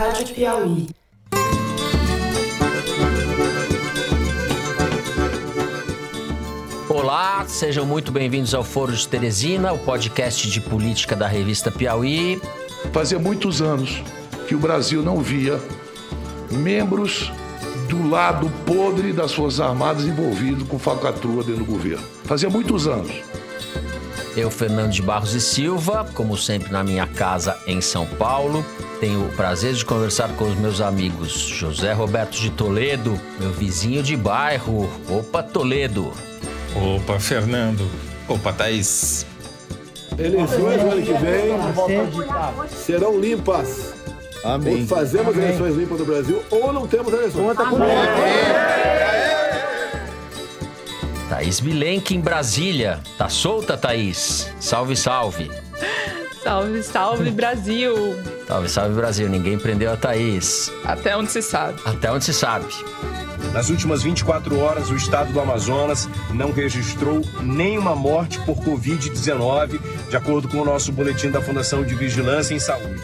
Rádio Piauí. Olá, sejam muito bem-vindos ao Foro de Teresina, o podcast de política da revista Piauí. Fazia muitos anos que o Brasil não via membros do lado podre das Forças Armadas envolvidos com falcatrua dentro do governo. Fazia muitos anos. Eu, Fernando de Barros e Silva, como sempre na minha casa em São Paulo, tenho o prazer de conversar com os meus amigos José Roberto de Toledo, meu vizinho de bairro. Opa, Toledo! Opa, Fernando. Opa, Thaís. Eleições no ano que vem serão limpas. Amém. Ou fazemos Amém. eleições limpas no Brasil ou não temos eleições. Conta comigo. Thaís Bilenque em Brasília. Tá solta, Thaís? Salve, salve! Salve, salve Brasil! Salve, salve, Brasil. Ninguém prendeu a Thaís. Até onde se sabe. Até onde se sabe. Nas últimas 24 horas, o estado do Amazonas não registrou nenhuma morte por Covid-19, de acordo com o nosso boletim da Fundação de Vigilância em Saúde.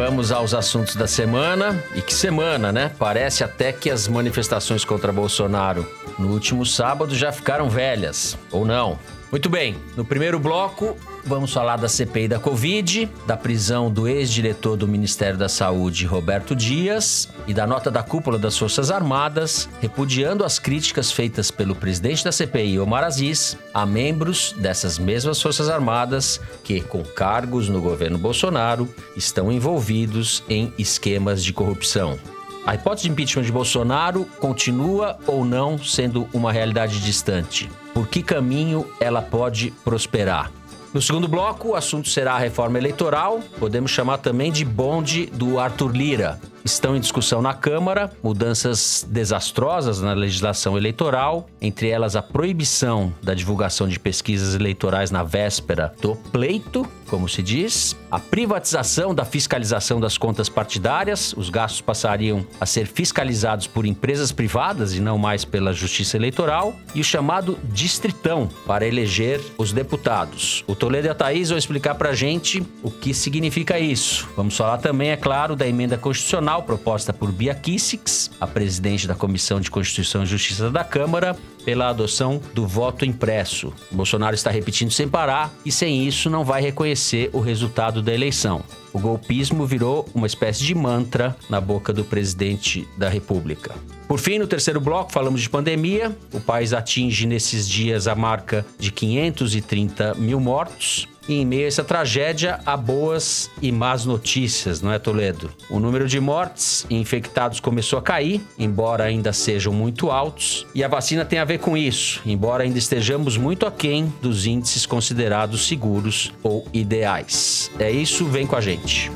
Vamos aos assuntos da semana. E que semana, né? Parece até que as manifestações contra Bolsonaro no último sábado já ficaram velhas. Ou não? Muito bem, no primeiro bloco, vamos falar da CPI da Covid, da prisão do ex-diretor do Ministério da Saúde, Roberto Dias, e da nota da cúpula das Forças Armadas, repudiando as críticas feitas pelo presidente da CPI, Omar Aziz, a membros dessas mesmas Forças Armadas que, com cargos no governo Bolsonaro, estão envolvidos em esquemas de corrupção. A hipótese de impeachment de Bolsonaro continua ou não sendo uma realidade distante? Por que caminho ela pode prosperar? No segundo bloco, o assunto será a reforma eleitoral, podemos chamar também de bonde do Arthur Lira. Estão em discussão na Câmara mudanças desastrosas na legislação eleitoral, entre elas a proibição da divulgação de pesquisas eleitorais na véspera do pleito, como se diz, a privatização da fiscalização das contas partidárias, os gastos passariam a ser fiscalizados por empresas privadas e não mais pela Justiça Eleitoral, e o chamado distritão para eleger os deputados. O Toledo e a Thaís vão explicar pra gente o que significa isso. Vamos falar também, é claro, da emenda constitucional proposta por Bia Kissiks, a presidente da Comissão de Constituição e Justiça da Câmara, pela adoção do voto impresso. Bolsonaro está repetindo sem parar e sem isso não vai reconhecer o resultado da eleição. O golpismo virou uma espécie de mantra na boca do presidente da República. Por fim, no terceiro bloco, falamos de pandemia. O país atinge nesses dias a marca de 530 mil mortos. E em meio a essa tragédia, há boas e más notícias, não é, Toledo? O número de mortes e infectados começou a cair, embora ainda sejam muito altos, e a vacina tem a ver com isso, embora ainda estejamos muito aquém dos índices considerados seguros ou ideais. É isso, vem com a gente.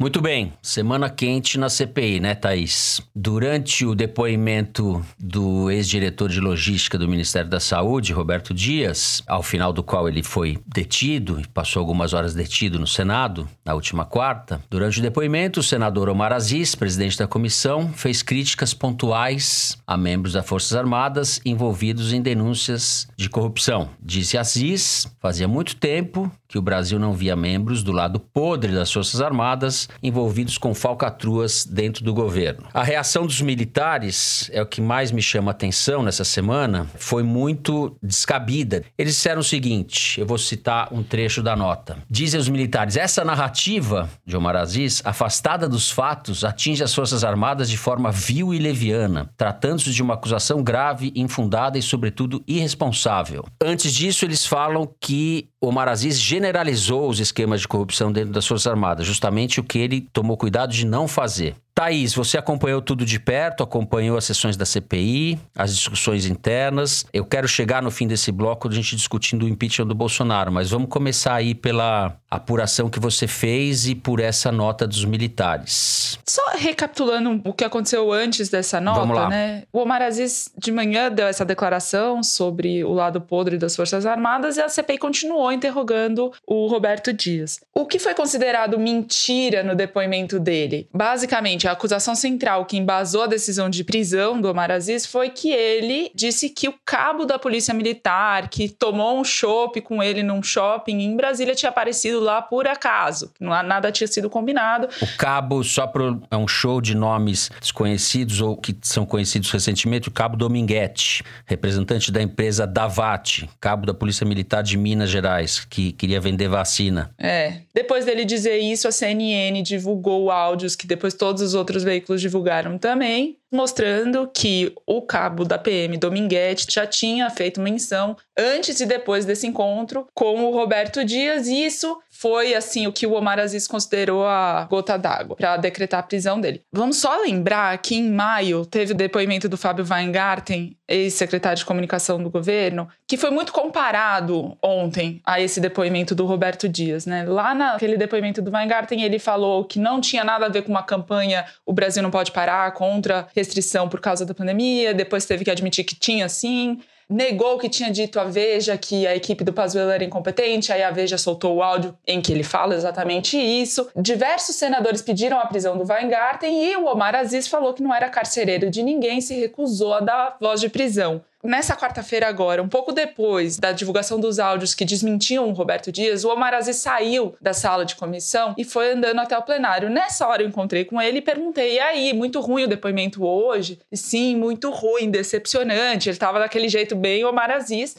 Muito bem, semana quente na CPI, né, Thaís? Durante o depoimento do ex-diretor de logística do Ministério da Saúde, Roberto Dias, ao final do qual ele foi detido e passou algumas horas detido no Senado, na última quarta, durante o depoimento, o senador Omar Aziz, presidente da comissão, fez críticas pontuais a membros das Forças Armadas envolvidos em denúncias de corrupção. Disse Aziz, fazia muito tempo que o Brasil não via membros do lado podre das Forças Armadas envolvidos com falcatruas dentro do governo. A reação dos militares é o que mais me chama atenção nessa semana, foi muito descabida. Eles disseram o seguinte, eu vou citar um trecho da nota. Dizem os militares, essa narrativa de Omar Aziz, afastada dos fatos, atinge as Forças Armadas de forma vil e leviana, tratando-se de uma acusação grave, infundada e, sobretudo, irresponsável. Antes disso, eles falam que Omar Aziz generalizou os esquemas de corrupção dentro das Forças Armadas, justamente o que ele tomou cuidado de não fazer. Thaís, você acompanhou tudo de perto, acompanhou as sessões da CPI, as discussões internas. Eu quero chegar no fim desse bloco a gente discutindo o impeachment do Bolsonaro, mas vamos começar aí pela apuração que você fez e por essa nota dos militares. Só recapitulando o que aconteceu antes dessa nota, né? O Omar Aziz de manhã deu essa declaração sobre o lado podre das Forças Armadas e a CPI continuou interrogando o Roberto Dias. O que foi considerado mentira no depoimento dele? Basicamente, A acusação central que embasou a decisão de prisão do Omar Aziz foi que ele disse que o cabo da polícia militar, que tomou um chopp com ele num shopping em Brasília, tinha aparecido lá por acaso. Nada tinha sido combinado. O cabo, só para é um show de nomes desconhecidos ou que são conhecidos recentemente, o cabo Dominguete, representante da empresa Davat, cabo da Polícia Militar de Minas Gerais, que queria vender vacina. É. Depois dele dizer isso, a CNN divulgou áudios que depois todos os outros veículos divulgaram também, mostrando que o cabo da PM Dominguete já tinha feito menção antes e depois desse encontro com o Roberto Dias, e isso foi assim o que o Omar Aziz considerou a gota d'água para decretar a prisão dele. Vamos só lembrar que em maio teve o depoimento do Fábio Weingarten, ex-secretário de comunicação do governo, que foi muito comparado ontem a esse depoimento do Roberto Dias, né? Lá naquele depoimento do Weingarten, ele falou que não tinha nada a ver com uma campanha o Brasil não pode parar contra restrição por causa da pandemia, depois teve que admitir que tinha sim negou que tinha dito a Veja que a equipe do Pazuello era incompetente, aí a Veja soltou o áudio em que ele fala exatamente isso. Diversos senadores pediram a prisão do Weingarten e o Omar Aziz falou que não era carcereiro de ninguém, se recusou a dar voz de prisão. Nessa quarta-feira agora, um pouco depois da divulgação dos áudios que desmentiam o Roberto Dias, o Omar Aziz saiu da sala de comissão e foi andando até o plenário. Nessa hora eu encontrei com ele e perguntei: e aí, muito ruim o depoimento hoje? E, sim, muito ruim, decepcionante. Ele estava daquele jeito bem Omar Aziz.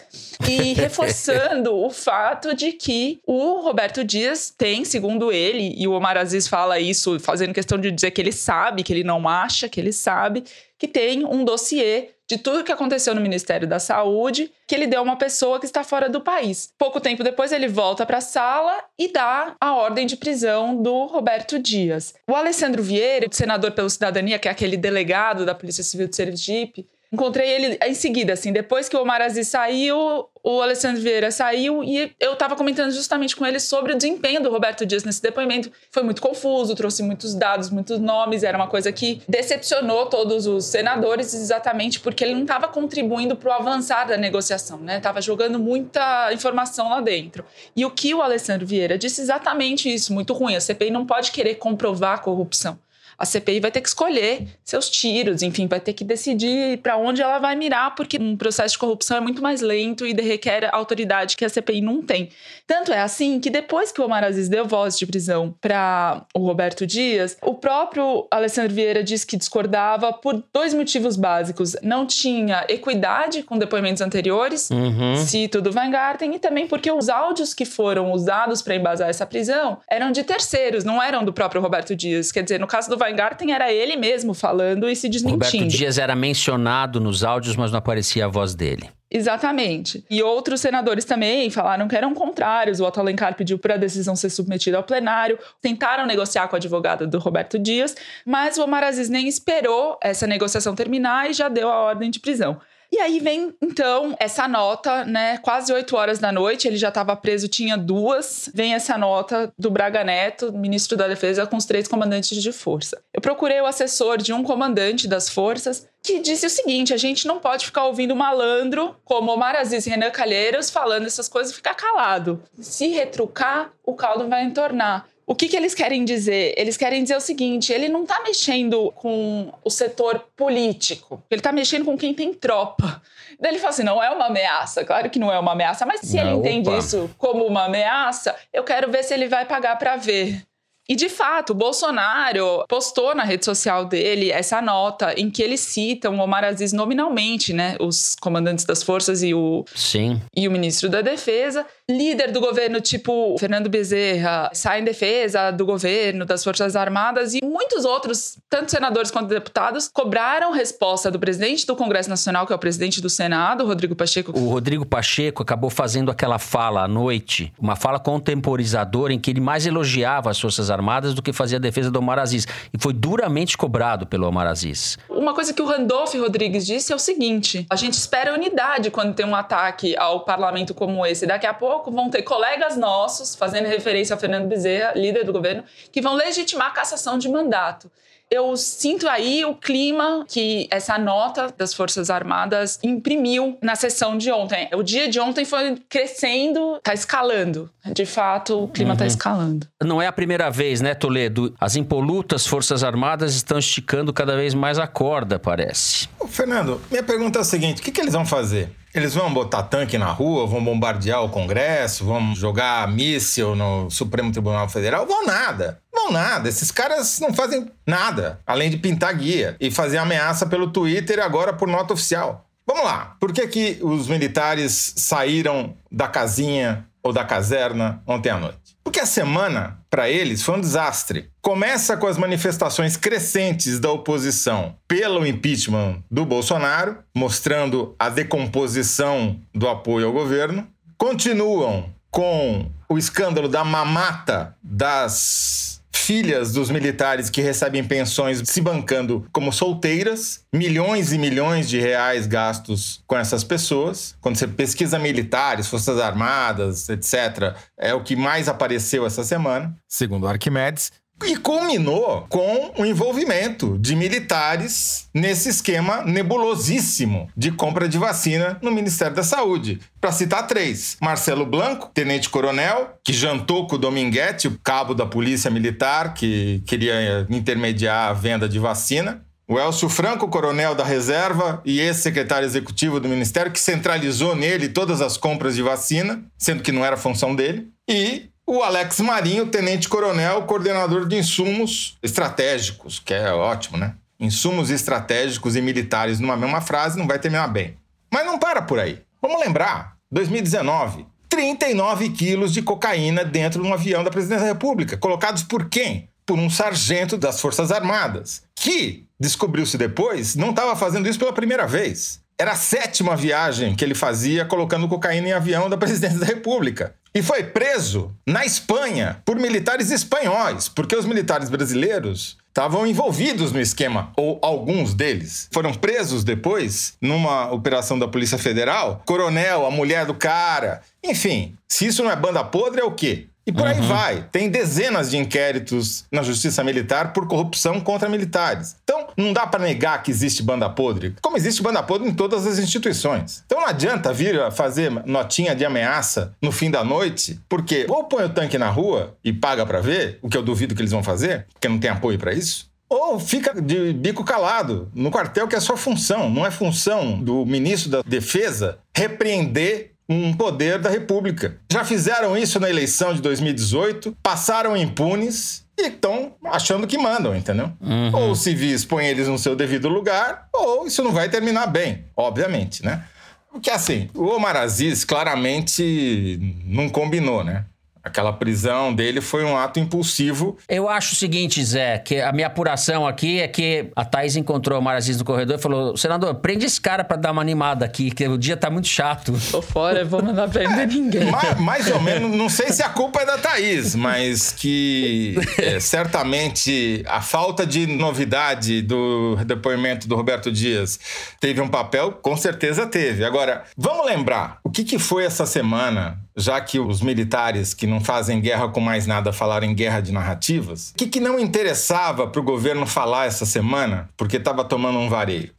E reforçando o fato de que o Roberto Dias tem, segundo ele, e o Omar Aziz fala isso, fazendo questão de dizer que ele sabe, que ele não acha, que ele sabe, que tem um dossiê de tudo que aconteceu no Ministério da Saúde, que ele deu a uma pessoa que está fora do país. Pouco tempo depois, ele volta para a sala e dá a ordem de prisão do Roberto Dias. O Alessandro Vieira, senador pelo Cidadania, que é aquele delegado da Polícia Civil de Sergipe, encontrei ele em seguida, assim, depois que o Omar Aziz saiu, o Alessandro Vieira saiu e eu estava comentando justamente com ele sobre o desempenho do Roberto Dias nesse depoimento. Foi muito confuso, trouxe muitos dados, muitos nomes, era uma coisa que decepcionou todos os senadores exatamente porque ele não estava contribuindo para o avançar da negociação, né? Tava jogando muita informação lá dentro. E o que o Alessandro Vieira disse exatamente isso, muito ruim. A CPI não pode querer comprovar a corrupção a CPI vai ter que escolher seus tiros, enfim, vai ter que decidir para onde ela vai mirar, porque um processo de corrupção é muito mais lento e requer autoridade que a CPI não tem. Tanto é assim que depois que o Omar Aziz deu voz de prisão para o Roberto Dias, o próprio Alessandro Vieira disse que discordava por dois motivos básicos. Não tinha equidade com depoimentos anteriores, uhum. cito do Weingarten, e também porque os áudios que foram usados para embasar essa prisão eram de terceiros, não eram do próprio Roberto Dias. Quer dizer, no caso do Weingarten, Weingarten era ele mesmo falando e se desmentindo. Roberto Dias era mencionado nos áudios, mas não aparecia a voz dele. Exatamente. E outros senadores também falaram que eram contrários. O Otto Alencar pediu para a decisão ser submetida ao plenário. Tentaram negociar com a advogada do Roberto Dias, mas o Omar Aziz nem esperou essa negociação terminar e já deu a ordem de prisão. E aí vem, então, essa nota, né? Quase 8 horas da noite, ele já estava preso, tinha duas. Vem essa nota do Braga Neto, ministro da Defesa, com os três comandantes de força. Eu procurei o assessor de um comandante das forças que disse o seguinte: a gente não pode ficar ouvindo malandro como Omar Aziz e Renan Calheiros falando essas coisas e ficar calado. Se retrucar, o caldo vai entornar. O que, que eles querem dizer? Eles querem dizer o seguinte: ele não está mexendo com o setor político, ele está mexendo com quem tem tropa. Daí ele fala assim: não é uma ameaça, claro que não é uma ameaça, mas se não, ele entende opa. isso como uma ameaça, eu quero ver se ele vai pagar para ver. E de fato, o Bolsonaro postou na rede social dele essa nota em que ele cita o Omar Aziz nominalmente, né? Os comandantes das forças e o, Sim. E o ministro da Defesa. Líder do governo, tipo Fernando Bezerra, sai em defesa do governo, das Forças Armadas, e muitos outros, tanto senadores quanto deputados, cobraram resposta do presidente do Congresso Nacional, que é o presidente do Senado, Rodrigo Pacheco. O Rodrigo Pacheco acabou fazendo aquela fala à noite, uma fala contemporizadora em que ele mais elogiava as Forças Armadas do que fazia a defesa do Omar Aziz. E foi duramente cobrado pelo Omar Aziz. Uma coisa que o Randolph Rodrigues disse é o seguinte: a gente espera unidade quando tem um ataque ao parlamento como esse. Daqui a pouco vão ter colegas nossos, fazendo referência a Fernando Bezerra, líder do governo, que vão legitimar a cassação de mandato. Eu sinto aí o clima que essa nota das Forças Armadas imprimiu na sessão de ontem. O dia de ontem foi crescendo, tá escalando. De fato, o clima tá escalando. Não é a primeira vez, né, Toledo? As impolutas Forças Armadas estão esticando cada vez mais a corda, parece. Ô, Fernando, minha pergunta é a seguinte: o que, que eles vão fazer? Eles vão botar tanque na rua, vão bombardear o Congresso, vão jogar míssil no Supremo Tribunal Federal? Vão nada. Vão nada. Esses caras não fazem nada, além de pintar guia e fazer ameaça pelo Twitter e agora por nota oficial. Vamos lá. Por que, que os militares saíram da casinha ou da caserna ontem à noite? Porque a semana, para eles, foi um desastre. Começa com as manifestações crescentes da oposição pelo impeachment do Bolsonaro, mostrando a decomposição do apoio ao governo. Continuam com o escândalo da mamata das filhas dos militares que recebem pensões se bancando como solteiras, milhões e milhões de reais gastos com essas pessoas. Quando você pesquisa militares, forças armadas, etc., é o que mais apareceu essa semana, segundo Arquimedes. E culminou com o envolvimento de militares nesse esquema nebulosíssimo de compra de vacina no Ministério da Saúde. Para citar três: Marcelo Blanco, tenente-coronel, que jantou com o Dominguete, o cabo da Polícia Militar, que queria intermediar a venda de vacina. O Elcio Franco, coronel da reserva e ex-secretário executivo do Ministério, que centralizou nele todas as compras de vacina, sendo que não era função dele. E o Alex Marinho, tenente-coronel, coordenador de insumos estratégicos, que é ótimo, né? Insumos estratégicos e militares numa mesma frase não vai terminar bem. Mas não para por aí. Vamos lembrar, 2019, 39 quilos de cocaína dentro de um avião da Presidência da República, colocados por quem? Por um sargento das Forças Armadas, que, descobriu-se depois, não estava fazendo isso pela primeira vez. Era a sétima viagem que ele fazia colocando cocaína em avião da Presidência da República. E foi preso na Espanha por militares espanhóis, porque os militares brasileiros estavam envolvidos no esquema, ou alguns deles. Foram presos depois numa operação da Polícia Federal. Coronel, a mulher do cara. Enfim, se isso não é banda podre, é o quê? E por aí vai. Tem dezenas de inquéritos na Justiça Militar por corrupção contra militares. Então, não dá para negar que existe banda podre, como existe banda podre em todas as instituições. Então, não adianta vir a fazer notinha de ameaça no fim da noite, porque ou põe o tanque na rua e paga para ver, o que eu duvido que eles vão fazer, porque não tem apoio para isso. Ou fica de bico calado no quartel, que é sua função. Não é função do ministro da Defesa repreender um poder da República. Já fizeram isso na eleição de 2018, passaram impunes e estão achando que mandam, entendeu? Ou os civis põem eles no seu devido lugar, ou isso não vai terminar bem, obviamente, né? Porque assim, o Omar Aziz claramente não combinou, né? Aquela prisão dele foi um ato impulsivo. Eu acho o seguinte, Zé, que a minha apuração aqui é que a Thaís encontrou o Maraziz no corredor e falou: senador, prende esse cara pra dar uma animada aqui, que o dia tá muito chato. Tô fora, vou mandar prender ninguém. Ma- mais ou menos, não sei se a culpa é da Thaís, mas que é, certamente a falta de novidade do depoimento do Roberto Dias teve um papel, com certeza teve. Agora, vamos lembrar o que, que foi essa semana, já que os militares que não fazem guerra com mais nada falaram em guerra de narrativas, o que, que não interessava para o governo falar essa semana, porque estava tomando um vareio?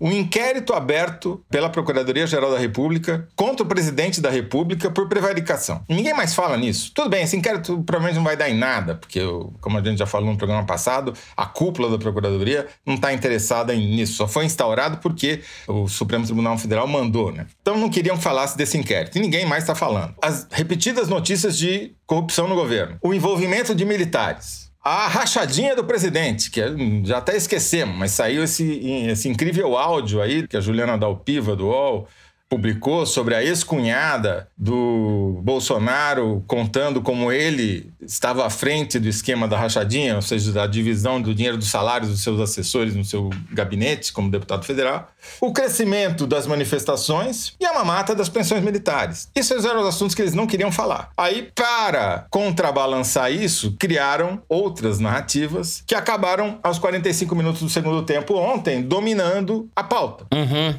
Um inquérito aberto pela Procuradoria-Geral da República contra o presidente da República por prevaricação. Ninguém mais fala nisso. Tudo bem, esse inquérito provavelmente não vai dar em nada, porque, como a gente já falou no programa passado, a cúpula da Procuradoria não está interessada nisso. Só foi instaurado porque o Supremo Tribunal Federal mandou, né? Então não queriam que falasse desse inquérito. E ninguém mais está falando. As repetidas notícias de corrupção no governo. O envolvimento de militares. A rachadinha do presidente, que já até esquecemos, mas saiu esse, esse incrível áudio aí que a Juliana Dalpiva do UOL publicou sobre a ex-cunhada do Bolsonaro contando como ele estava à frente do esquema da rachadinha, ou seja, da divisão do dinheiro dos salários dos seus assessores no seu gabinete como deputado federal, o crescimento das manifestações e a mamata das pensões militares. Esses eram os assuntos que eles não queriam falar. Aí, para contrabalançar isso, criaram outras narrativas que acabaram aos 45 minutos do segundo tempo ontem dominando a pauta.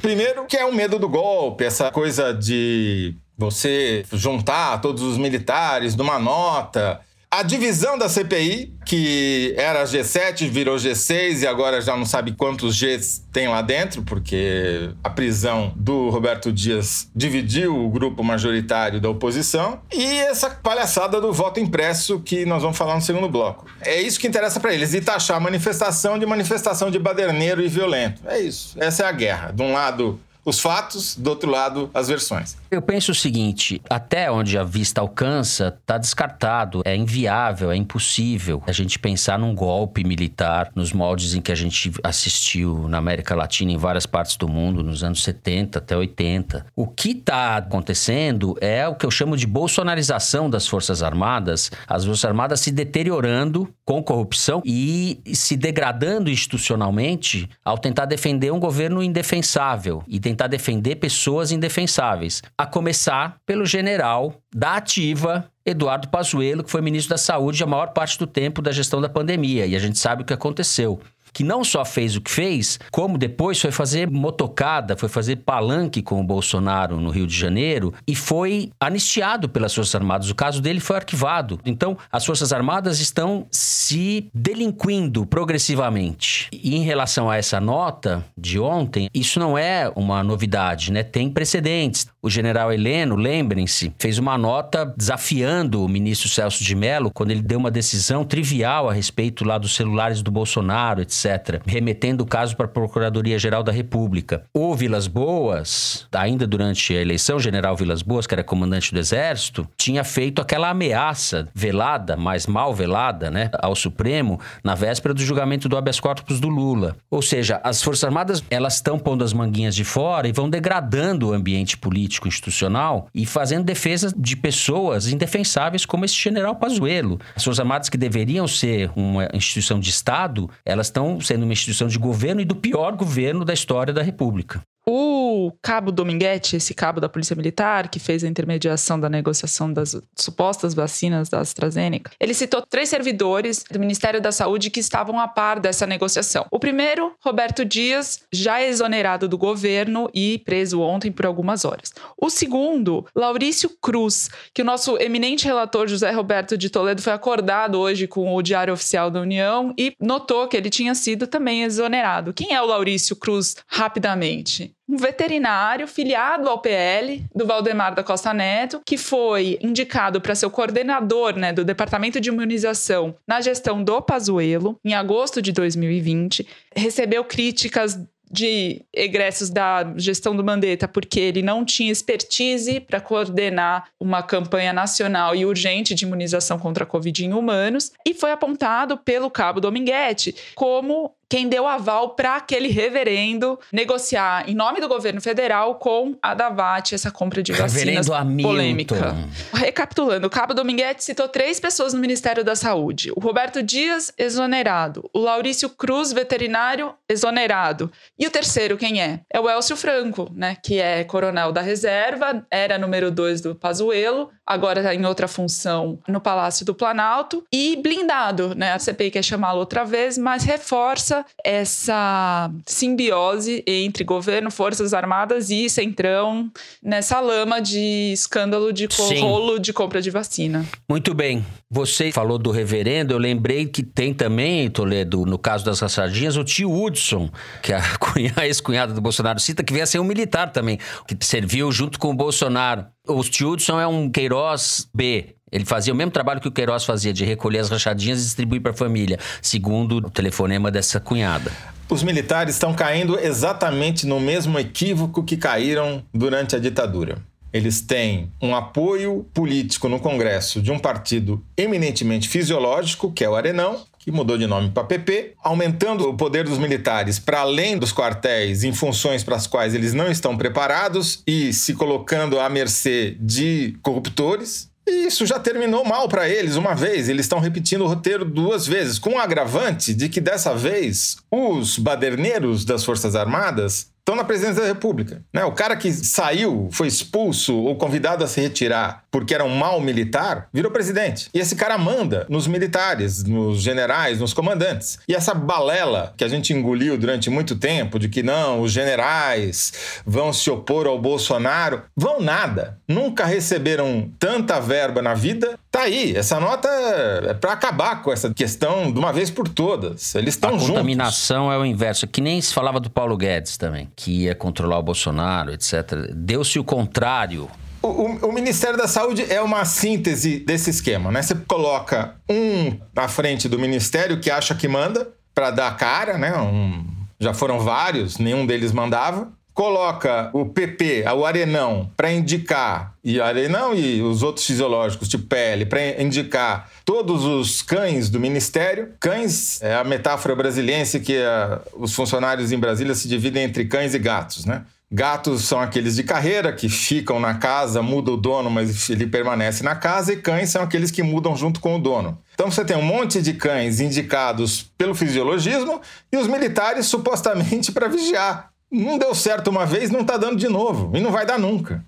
Primeiro, que é o medo do golpe, essa coisa de você juntar todos os militares numa nota A divisão da CPI, que era G7, virou G6 e agora já não sabe quantos Gs tem lá dentro, porque a prisão do Roberto Dias dividiu o grupo majoritário da oposição. E essa palhaçada do voto impresso que nós vamos falar no segundo bloco. É isso que interessa para eles, e taxar manifestação de manifestação de baderneiro e violento. É isso. Essa é a guerra. De um lado, os fatos, do outro lado, as versões. Eu penso o seguinte: até onde a vista alcança, está descartado. É inviável, é impossível a gente pensar num golpe militar nos moldes em que a gente assistiu na América Latina, em várias partes do mundo, nos anos 70 até 80. O que está acontecendo é o que eu chamo de bolsonarização das Forças Armadas, as Forças Armadas se deteriorando com corrupção e se degradando institucionalmente ao tentar defender um governo indefensável e tentar defender pessoas indefensáveis. A começar pelo general da ativa Eduardo Pazuello, que foi ministro da Saúde a maior parte do tempo da gestão da pandemia, e a gente sabe o que aconteceu que não só fez o que fez, como depois foi fazer motocada, foi fazer palanque com o Bolsonaro no Rio de Janeiro e foi anistiado pelas Forças Armadas. O caso dele foi arquivado. Então, as Forças Armadas estão se delinquindo progressivamente. E em relação a essa nota de ontem, isso não é uma novidade, né? Tem precedentes. O general Heleno, lembrem-se, fez uma nota desafiando o ministro Celso de Mello quando ele deu uma decisão trivial a respeito lá dos celulares do Bolsonaro, etc remetendo o caso para a Procuradoria-Geral da República. O Vilas Boas, ainda durante a eleição, o general Vilas Boas, que era comandante do Exército, tinha feito aquela ameaça velada, mas mal velada, né, ao Supremo, na véspera do julgamento do habeas corpus do Lula. Ou seja, as Forças Armadas, elas estão pondo as manguinhas de fora e vão degradando o ambiente político institucional e fazendo defesa de pessoas indefensáveis como esse general Pazuello. As Forças Armadas que deveriam ser uma instituição de Estado, elas estão sendo uma instituição de governo e do pior governo da história da República. O cabo Dominguete, esse cabo da Polícia Militar, que fez a intermediação da negociação das supostas vacinas da AstraZeneca, ele citou três servidores do Ministério da Saúde que estavam a par dessa negociação. O primeiro, Roberto Dias, já exonerado do governo e preso ontem por algumas horas. O segundo, Laurício Cruz, que o nosso eminente relator José Roberto de Toledo foi acordado hoje com o Diário Oficial da União e notou que ele tinha sido também exonerado. Quem é o Laurício Cruz, rapidamente? Um veterinário filiado ao PL, do Valdemar da Costa Neto, que foi indicado para ser o coordenador né, do Departamento de Imunização na gestão do Pazuello, em agosto de 2020. Recebeu críticas de egressos da gestão do Mandetta, porque ele não tinha expertise para coordenar uma campanha nacional e urgente de imunização contra a Covid em humanos, e foi apontado pelo Cabo Dominguete como quem deu aval para aquele reverendo negociar em nome do governo federal com a Davat essa compra de vacinas reverendo polêmica. Recapitulando, o Cabo Dominguete citou três pessoas no Ministério da Saúde: o Roberto Dias, exonerado, o Laurício Cruz, veterinário, exonerado. E o terceiro, quem é? É o Elcio Franco, né? Que é coronel da reserva, era número dois do Pazuello, agora está em outra função no Palácio do Planalto, e blindado, né? A CPI quer chamá-lo outra vez, mas reforça essa simbiose entre governo, Forças Armadas e Centrão nessa lama de escândalo de rolo de compra de vacina. Muito bem. Você falou do reverendo, eu lembrei que tem também, Toledo, no caso das raçadinhas, o tio Hudson, que é a ex-cunhada do Bolsonaro cita, que veio a ser um militar também, que serviu junto com o Bolsonaro. O tio Hudson é um Queiroz B, ele fazia o mesmo trabalho que o Queiroz fazia, de recolher as rachadinhas e distribuir para a família, segundo o telefonema dessa cunhada. Os militares estão caindo exatamente no mesmo equívoco que caíram durante a ditadura. Eles têm um apoio político no Congresso de um partido eminentemente fisiológico, que é o Arenão, que mudou de nome para PP, aumentando o poder dos militares para além dos quartéis em funções para as quais eles não estão preparados e se colocando à mercê de corruptores, e isso já terminou mal para eles uma vez. Eles estão repetindo o roteiro duas vezes, com o agravante de que dessa vez os baderneiros das Forças Armadas estão na presidência da República. Né? O cara que saiu, foi expulso ou convidado a se retirar porque era um mau militar, virou presidente. E esse cara manda nos militares, nos generais, nos comandantes. E essa balela que a gente engoliu durante muito tempo de que não, os generais vão se opor ao Bolsonaro, vão nada. Nunca receberam tanta verba na vida. Tá aí, essa nota é para acabar com essa questão de uma vez por todas. Eles estão A juntos. contaminação é o inverso. Que nem se falava do Paulo Guedes também, que ia controlar o Bolsonaro, etc. Deu-se o contrário. O, o- o Ministério da Saúde é uma síntese desse esquema, né? Você coloca um na frente do Ministério que acha que manda, para dar cara, né? Um- já foram vários, nenhum deles mandava. Coloca o PP, o Arenão, para indicar, e Arenão e os outros fisiológicos, tipo PL, para indicar todos os cães do Ministério. Cães é a metáfora brasiliense que ah, os funcionários em Brasília se dividem entre cães e gatos, né? Gatos são aqueles de carreira que ficam na casa, muda o dono, mas ele permanece na casa, e cães são aqueles que mudam junto com o dono. Então você tem um monte de cães indicados pelo fisiologismo e os militares supostamente para vigiar. Não deu certo uma vez, não tá dando de novo e não vai dar nunca.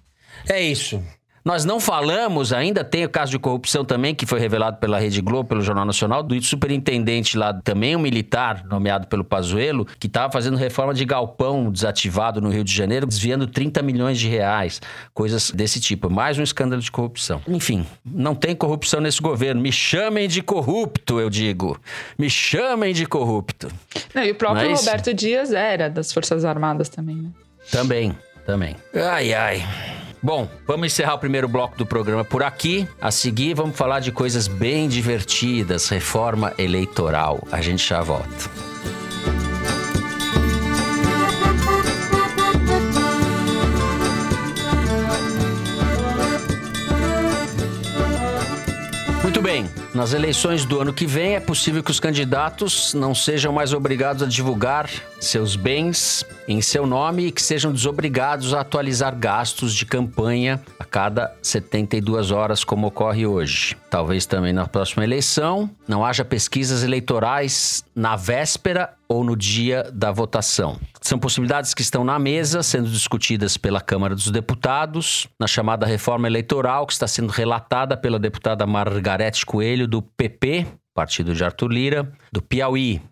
É isso. Nós não falamos, ainda tem o caso de corrupção também, que foi revelado pela Rede Globo, pelo Jornal Nacional, do superintendente lá, também um militar, nomeado pelo Pazuello, que estava fazendo reforma de galpão desativado no Rio de Janeiro, desviando 30 milhões de reais, coisas desse tipo. Mais um escândalo de corrupção. Enfim, não tem corrupção nesse governo. Me chamem de corrupto, eu digo. Me chamem de corrupto. Não, e o próprio Não é? Roberto Dias era das Forças Armadas também, né? Também, também. Ai, ai. Bom, vamos encerrar o primeiro bloco do programa por aqui. A seguir, vamos falar de coisas bem divertidas, reforma eleitoral. A gente já volta. Muito bem, nas eleições do ano que vem é possível que os candidatos não sejam mais obrigados a divulgar seus bens em seu nome e que sejam desobrigados a atualizar gastos de campanha a cada 72 horas, como ocorre hoje. Talvez também na próxima eleição não haja pesquisas eleitorais na véspera ou no dia da votação. São possibilidades que estão na mesa, sendo discutidas pela Câmara dos Deputados, na chamada reforma eleitoral, que está sendo relatada pela deputada Margarete Coelho, do PP, partido de Arthur Lira, do Piauí.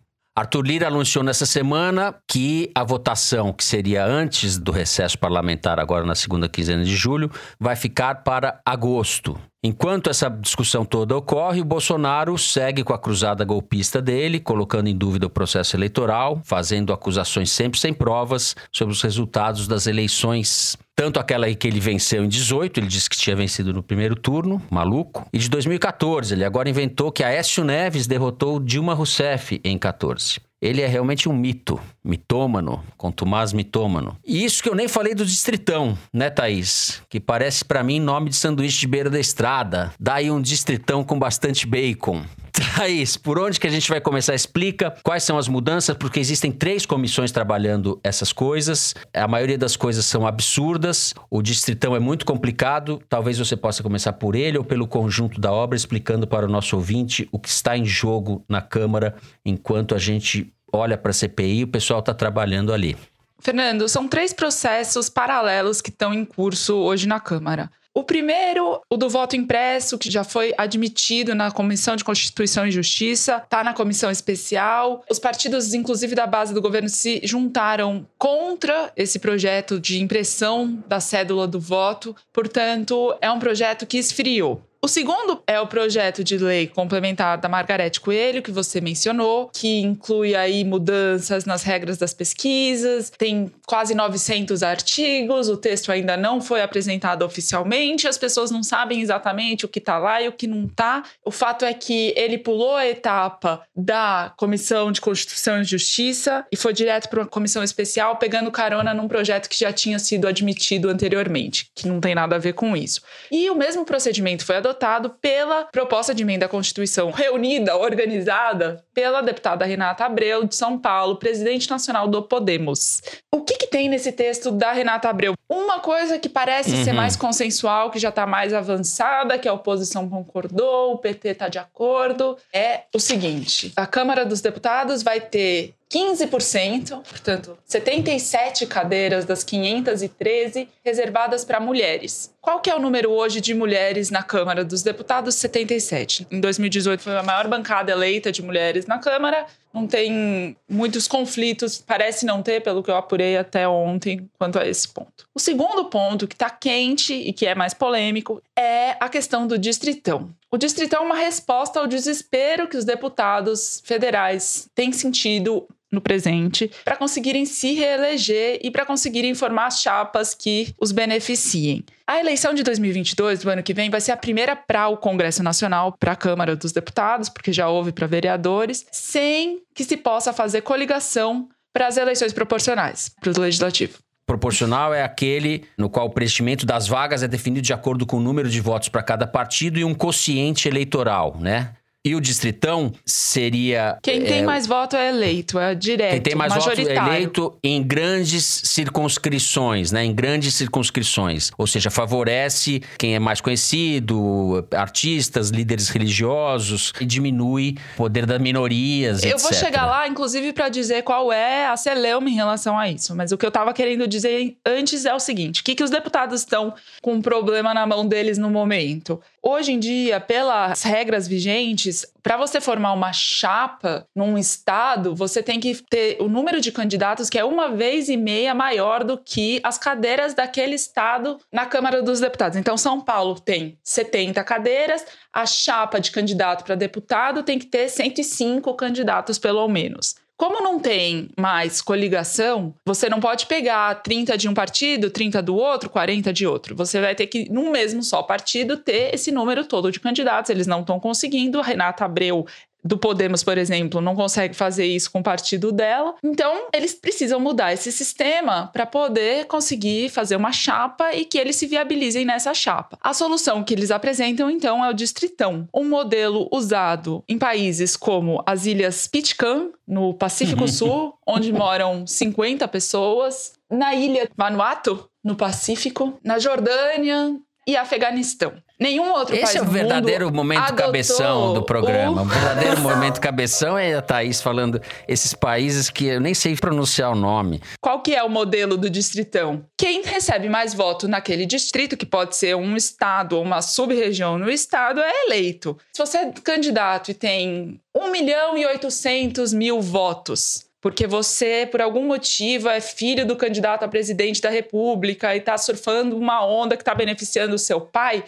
Arthur Lira anunciou nessa semana que a votação, que seria antes do recesso parlamentar, agora na segunda quinzena de julho, vai ficar para agosto. Enquanto essa discussão toda ocorre, o Bolsonaro segue com a cruzada golpista dele, colocando em dúvida o processo eleitoral, fazendo acusações sempre sem provas sobre os resultados das eleições. Tanto aquela que ele venceu em 18, ele disse que tinha vencido no primeiro turno, maluco, e de 2014, ele agora inventou que Aécio Neves derrotou Dilma Rousseff em 14. Ele é realmente um mito, mitômano, contumaz mitômano. E isso que eu nem falei do distritão, né, Thaís? Que parece pra mim nome de sanduíche de beira da estrada. Daí um distritão com bastante bacon. Thaís, por onde que a gente vai começar? Explica quais são as mudanças, porque existem três comissões trabalhando essas coisas. A maioria das coisas são absurdas. O distritão é muito complicado. Talvez você possa começar por ele ou pelo conjunto da obra, explicando para o nosso ouvinte o que está em jogo na Câmara enquanto a gente olha para a CPI e o pessoal está trabalhando ali. Fernando, são três processos paralelos que estão em curso hoje na Câmara. O primeiro, o do voto impresso, que já foi admitido na Comissão de Constituição e Justiça, está na comissão especial. Os partidos, inclusive da base do governo, se juntaram contra esse projeto de impressão da cédula do voto. Portanto, é um projeto que esfriou. O segundo é o projeto de lei complementar da Margarete Coelho, que você mencionou, que inclui aí mudanças nas regras das pesquisas, tem quase 900 artigos, o texto ainda não foi apresentado oficialmente, as pessoas não sabem exatamente o que está lá e o que não está. O fato é que ele pulou a etapa da Comissão de Constituição e Justiça e foi direto para uma comissão especial, pegando carona num projeto que já tinha sido admitido anteriormente, que não tem nada a ver com isso. E o mesmo procedimento foi adotado pela proposta de emenda à Constituição reunida, organizada pela deputada Renata Abreu, de São Paulo, presidente nacional do Podemos. O que, que tem nesse texto da Renata Abreu? Uma coisa que parece ser mais consensual, que já está mais avançada, que a oposição concordou, o PT está de acordo, é o seguinte: a Câmara dos Deputados vai ter 15%, portanto, 77 cadeiras das 513 reservadas para mulheres. Qual que é o número hoje de mulheres na Câmara dos Deputados? 77. Em 2018 foi a maior bancada eleita de mulheres na Câmara. Não tem muitos conflitos, parece não ter, pelo que eu apurei até ontem, quanto a esse ponto. O segundo ponto, que está quente e que é mais polêmico, é a questão do distritão. O distritão é uma resposta ao desespero que os deputados federais têm sentido no presente para conseguirem se reeleger e para conseguirem formar chapas que os beneficiem. A eleição de 2022, do ano que vem, vai ser a primeira para o Congresso Nacional, para a Câmara dos Deputados, porque já houve para vereadores, sem que se possa fazer coligação para as eleições proporcionais, para o legislativo. Proporcional é aquele no qual o preenchimento das vagas é definido de acordo com o número de votos para cada partido e um quociente eleitoral, né? E o distritão seria. Quem tem é, mais voto é eleito, é direto. Quem tem mais voto é eleito em grandes circunscrições, né? Em grandes circunscrições. Ou seja, favorece quem é mais conhecido, artistas, líderes religiosos, e diminui o poder das minorias. Eu vou etc. chegar lá, inclusive, para dizer qual é a celeuma em relação a isso. Mas o que eu estava querendo dizer antes é o seguinte: o que, que os deputados estão com um problema na mão deles no momento? Hoje em dia, pelas regras vigentes, para você formar uma chapa num estado, você tem que ter o número de candidatos que é uma vez e meia maior do que as cadeiras daquele estado na Câmara dos Deputados. Então, São Paulo tem 70 cadeiras, a chapa de candidato para deputado tem que ter 105 candidatos, pelo menos. Como não tem mais coligação, você não pode pegar 30 de um partido, 30 do outro, 40 de outro. Você vai ter que, num mesmo só partido, ter esse número todo de candidatos. Eles não estão conseguindo. A Renata Abreu do Podemos, por exemplo, não consegue fazer isso com o partido dela. Então, eles precisam mudar esse sistema para poder conseguir fazer uma chapa e que eles se viabilizem nessa chapa. A solução que eles apresentam, então, é o distritão, um modelo usado em países como as ilhas Pitcairn, no Pacífico Sul, onde moram 50 pessoas, na ilha Vanuatu, no Pacífico, na Jordânia e Afeganistão. Nenhum outro país Esse é o verdadeiro momento cabeção do programa. o- O verdadeiro momento cabeção é a Thaís falando esses países que eu nem sei pronunciar o nome. Qual que é o modelo do distritão? Quem recebe mais voto naquele distrito, que pode ser um estado ou uma sub-região no estado, é eleito. Se você é candidato e tem 1 milhão e 800 mil votos, porque você, por algum motivo, é filho do candidato a presidente da república e está surfando uma onda que está beneficiando o seu pai,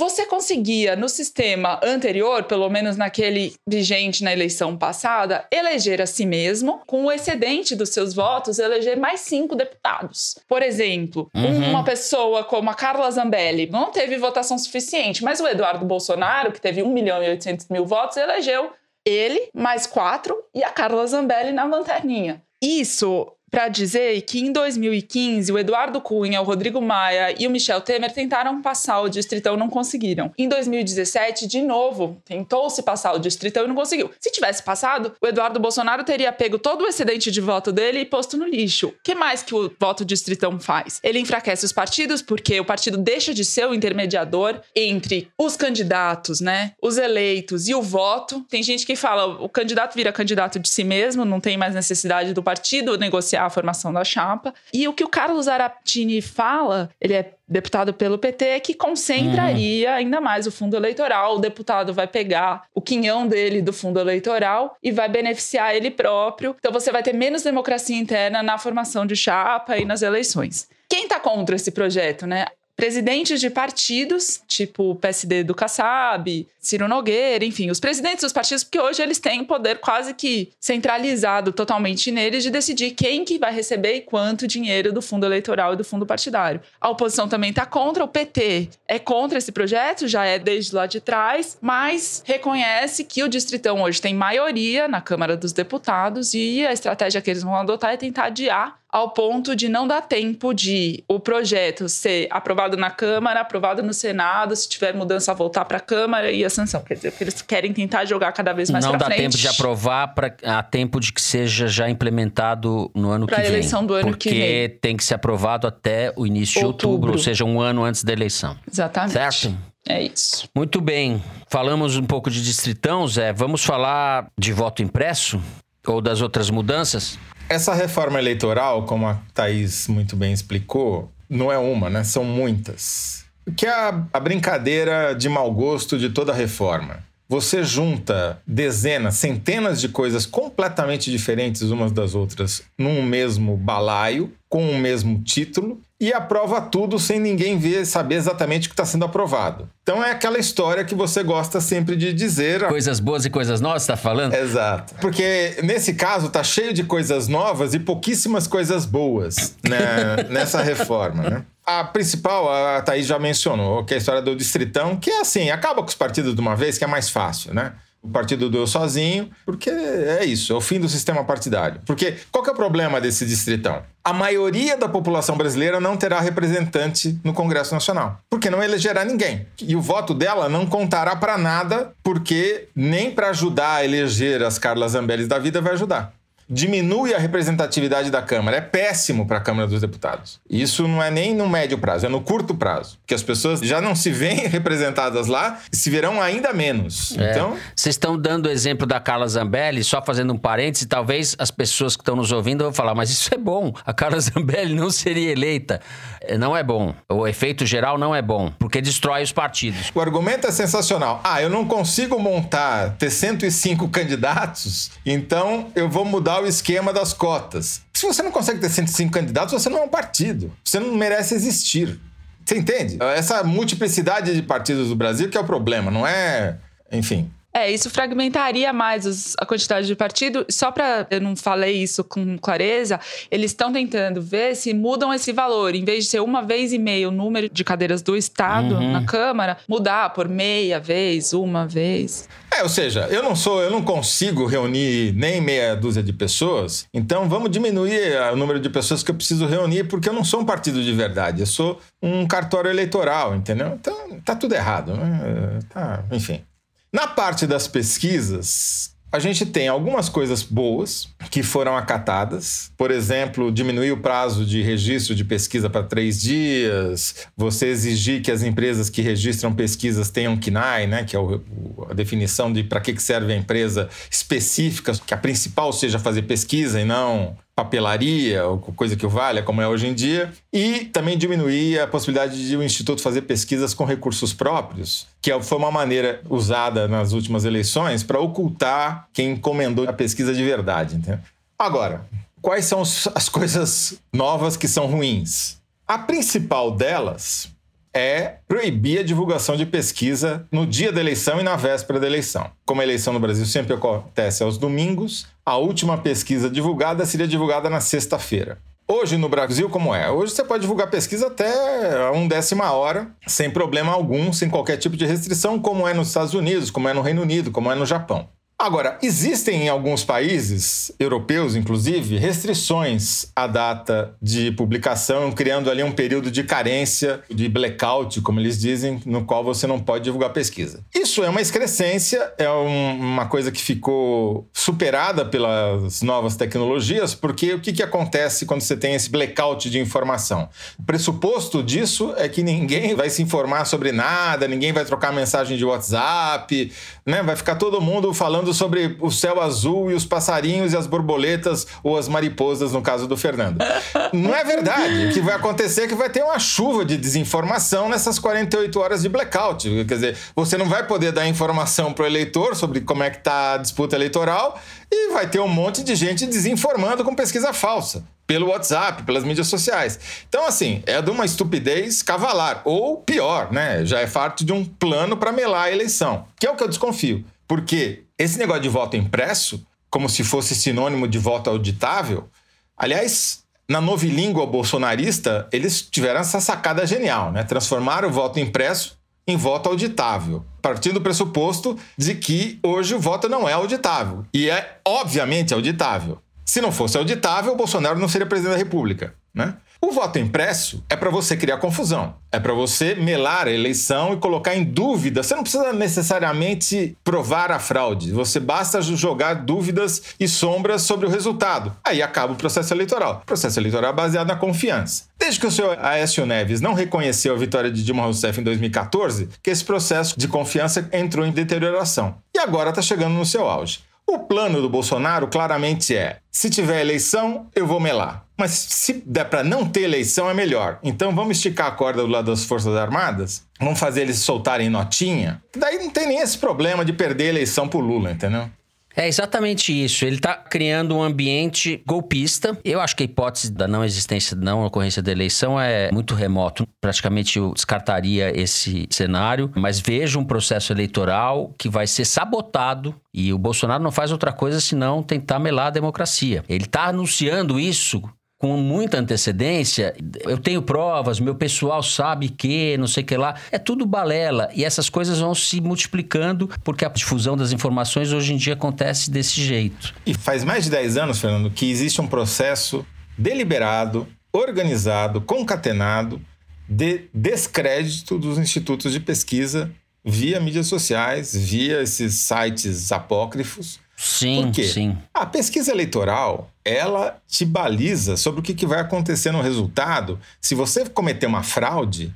você conseguia, no sistema anterior, pelo menos naquele vigente na eleição passada, eleger a si mesmo, com o excedente dos seus votos, eleger mais cinco deputados. Por exemplo, uma pessoa como a Carla Zambelli não teve votação suficiente, mas o Eduardo Bolsonaro, que teve 1 milhão e 800 mil votos, elegeu ele, mais quatro, e a Carla Zambelli na lanterninha. Isso para dizer que em 2015 o Eduardo Cunha, o Rodrigo Maia e o Michel Temer tentaram passar o distritão não conseguiram. Em 2017, de novo, tentou-se passar o distritão e não conseguiu. Se tivesse passado, o Eduardo Bolsonaro teria pego todo o excedente de voto dele e posto no lixo. O que mais que o voto distritão faz? Ele enfraquece os partidos porque o partido deixa de ser o intermediador entre os candidatos, né, os eleitos e o voto. Tem gente que fala o candidato vira candidato de si mesmo, não tem mais necessidade do partido negociar a formação da chapa. E o que o Carlos Araptini fala, ele é deputado pelo PT, é que concentraria ainda mais o fundo eleitoral. O deputado vai pegar o quinhão dele do fundo eleitoral e vai beneficiar ele próprio. Então você vai ter menos democracia interna na formação de chapa e nas eleições. Quem está contra esse projeto, né? presidentes de partidos, tipo o PSD do Kassab, Ciro Nogueira, enfim, os presidentes dos partidos, porque hoje eles têm poder quase que centralizado totalmente neles de decidir quem que vai receber e quanto dinheiro do fundo eleitoral e do fundo partidário. A oposição também está contra, o PT é contra esse projeto, já é desde lá de trás, mas reconhece que o Distritão hoje tem maioria na Câmara dos Deputados e a estratégia que eles vão adotar é tentar adiar ao ponto de não dar tempo de o projeto ser aprovado na Câmara, aprovado no Senado, se tiver mudança voltar para a Câmara e a sanção. Quer dizer, porque eles querem tentar jogar cada vez mais Não para dá frente. tempo de aprovar para a tempo de que seja já implementado no ano Pra que vem. eleição do ano que porque vem. tem que ser aprovado até o início de outubro, Outubro. ou seja, um ano antes da eleição. Exatamente. Certo? É isso. Muito bem. Falamos um pouco de distritão, Zé. Vamos falar de voto impresso? ou das outras mudanças? Essa reforma eleitoral, como a Thaís muito bem explicou, não é uma, né? São muitas. Que é a, a brincadeira de mau gosto de toda reforma. Você junta dezenas, centenas de coisas completamente diferentes umas das outras num mesmo balaio, com o mesmo título, e aprova tudo sem ninguém ver, saber exatamente o que está sendo aprovado. Então é aquela história que você gosta sempre de dizer. Coisas boas e coisas novas, está falando? Exato. Porque nesse caso tá cheio de coisas novas e pouquíssimas coisas boas né, nessa reforma, né? A principal, a Thaís já mencionou, que é a história do Distritão, que é assim, acaba com os partidos de uma vez, que é mais fácil, né? O partido deu sozinho, porque é isso, é o fim do sistema partidário. Porque qual é o problema desse distritão? A maioria da população brasileira não terá representante no Congresso Nacional, porque não elegerá ninguém. E o voto dela não contará para nada, porque nem para ajudar a eleger as Carlas Zambellis da vida vai ajudar diminui a representatividade da Câmara. É péssimo para a Câmara dos Deputados. Isso não é nem no médio prazo, é no curto prazo. Porque as pessoas já não se veem representadas lá e se verão ainda menos. É. Então. Vocês estão dando o exemplo da Carla Zambelli, só fazendo um parêntese, talvez as pessoas que estão nos ouvindo vão falar, mas isso é bom. A Carla Zambelli não seria eleita. É, Não é bom. O efeito geral não é bom, porque destrói os partidos. O argumento é sensacional. Ah, eu não consigo montar, ter 105 candidatos, então eu vou mudar o esquema das cotas. Se você não consegue ter 105 candidatos, você não é um partido. Você não merece existir. Você entende? Essa multiplicidade de partidos do Brasil que é o problema, não é. Enfim. É, isso fragmentaria mais os- a quantidade de partido. Só para eu não falei isso com clareza, eles estão tentando ver se mudam esse valor. Em vez de ser uma vez e meia o número de cadeiras do Estado Uhum. na Câmara, mudar por meia vez, uma vez. É, ou seja, eu não sou, eu não consigo reunir nem meia dúzia de pessoas, então vamos diminuir ah, o número de pessoas que eu preciso reunir, porque eu não sou um partido de verdade, eu sou um cartório eleitoral, entendeu? Então tá tudo errado, né? Tá, enfim. Na parte das pesquisas, a gente tem algumas coisas boas que foram acatadas. Por exemplo, diminuir o prazo de registro de pesquisa para três dias, você exigir que as empresas que registram pesquisas tenham KNAI, né, que é o- a definição de para que serve a empresa específica, que a principal seja fazer pesquisa e não papelaria ou coisa que valha, como é hoje em dia, e também diminuir a possibilidade de o Instituto fazer pesquisas com recursos próprios, que foi uma maneira usada nas últimas eleições para ocultar quem encomendou a pesquisa de verdade. Entendeu? Agora, quais são as coisas novas que são ruins? A principal delas é proibir a divulgação de pesquisa no dia da eleição e na véspera da eleição. Como a eleição no Brasil sempre acontece aos domingos, a última pesquisa divulgada seria divulgada na sexta-feira. Hoje no Brasil, como é? Hoje você pode divulgar pesquisa até a um décima hora, sem problema algum, sem qualquer tipo de restrição, como é nos Estados Unidos, como é no Reino Unido, como é no Japão. Agora, existem em alguns países, europeus inclusive, restrições à data de publicação, criando ali um período de carência, de blackout, como eles dizem, no qual você não pode divulgar pesquisa. Isso é uma excrescência, é um- uma coisa que ficou superada pelas novas tecnologias, porque o que, que acontece quando você tem esse blackout de informação? O pressuposto disso é que ninguém vai se informar sobre nada, ninguém vai trocar mensagem de WhatsApp, né? Vai ficar todo mundo falando sobre o céu azul e os passarinhos e as borboletas ou as mariposas, no caso do Fernando. Não é verdade. O que vai acontecer é que vai ter uma chuva de desinformação nessas 48 horas de blackout. Quer dizer, você não vai poder dar informação para o eleitor sobre como é que está a disputa eleitoral e vai ter um monte de gente desinformando com pesquisa falsa pelo WhatsApp, pelas mídias sociais. Então, assim, é de uma estupidez cavalar. Ou pior, né? Já é parte de um plano para melar a eleição. Que é o que eu desconfio. Porque esse negócio de voto impresso, como se fosse sinônimo de voto auditável, aliás, na novilíngua bolsonarista, eles tiveram essa sacada genial, né? Transformaram o voto impresso em voto auditável, partindo do pressuposto de que hoje o voto não é auditável. E é, obviamente, auditável. Se não fosse auditável, o Bolsonaro não seria presidente da República, né? O voto impresso é para você criar confusão, é para você melar a eleição e colocar em dúvida. Você não precisa necessariamente provar a fraude, você basta jogar dúvidas e sombras sobre o resultado. Aí acaba o processo eleitoral. Processo eleitoral é baseado na confiança. Desde que o senhor Aécio Neves não reconheceu a vitória de Dilma Rousseff em 2014, que esse processo de confiança entrou em deterioração. E agora está chegando no seu auge. O plano do Bolsonaro claramente é: se tiver eleição, eu vou melar. Mas se der para não ter eleição, é melhor. Então vamos esticar a corda do lado das Forças Armadas, vamos fazer eles soltarem notinha. Daí não tem nem esse problema de perder a eleição pro Lula, entendeu? É exatamente isso. Ele está criando um ambiente golpista. Eu acho que a hipótese da não existência, da não ocorrência da eleição é muito remoto. Praticamente eu descartaria esse cenário, mas vejo um processo eleitoral que vai ser sabotado e o Bolsonaro não faz outra coisa senão tentar melar a democracia. Ele está anunciando isso com muita antecedência, eu tenho provas, meu pessoal sabe que, não sei o que lá. É tudo balela. E essas coisas vão se multiplicando porque a difusão das informações hoje em dia acontece desse jeito. E faz mais de 10 anos, Fernando, que existe um processo deliberado, organizado, concatenado de descrédito dos institutos de pesquisa via mídias sociais, via esses sites apócrifos Sim, Por quê? sim. A pesquisa eleitoral, ela te baliza sobre o que que vai acontecer no resultado. Se você cometer uma fraude,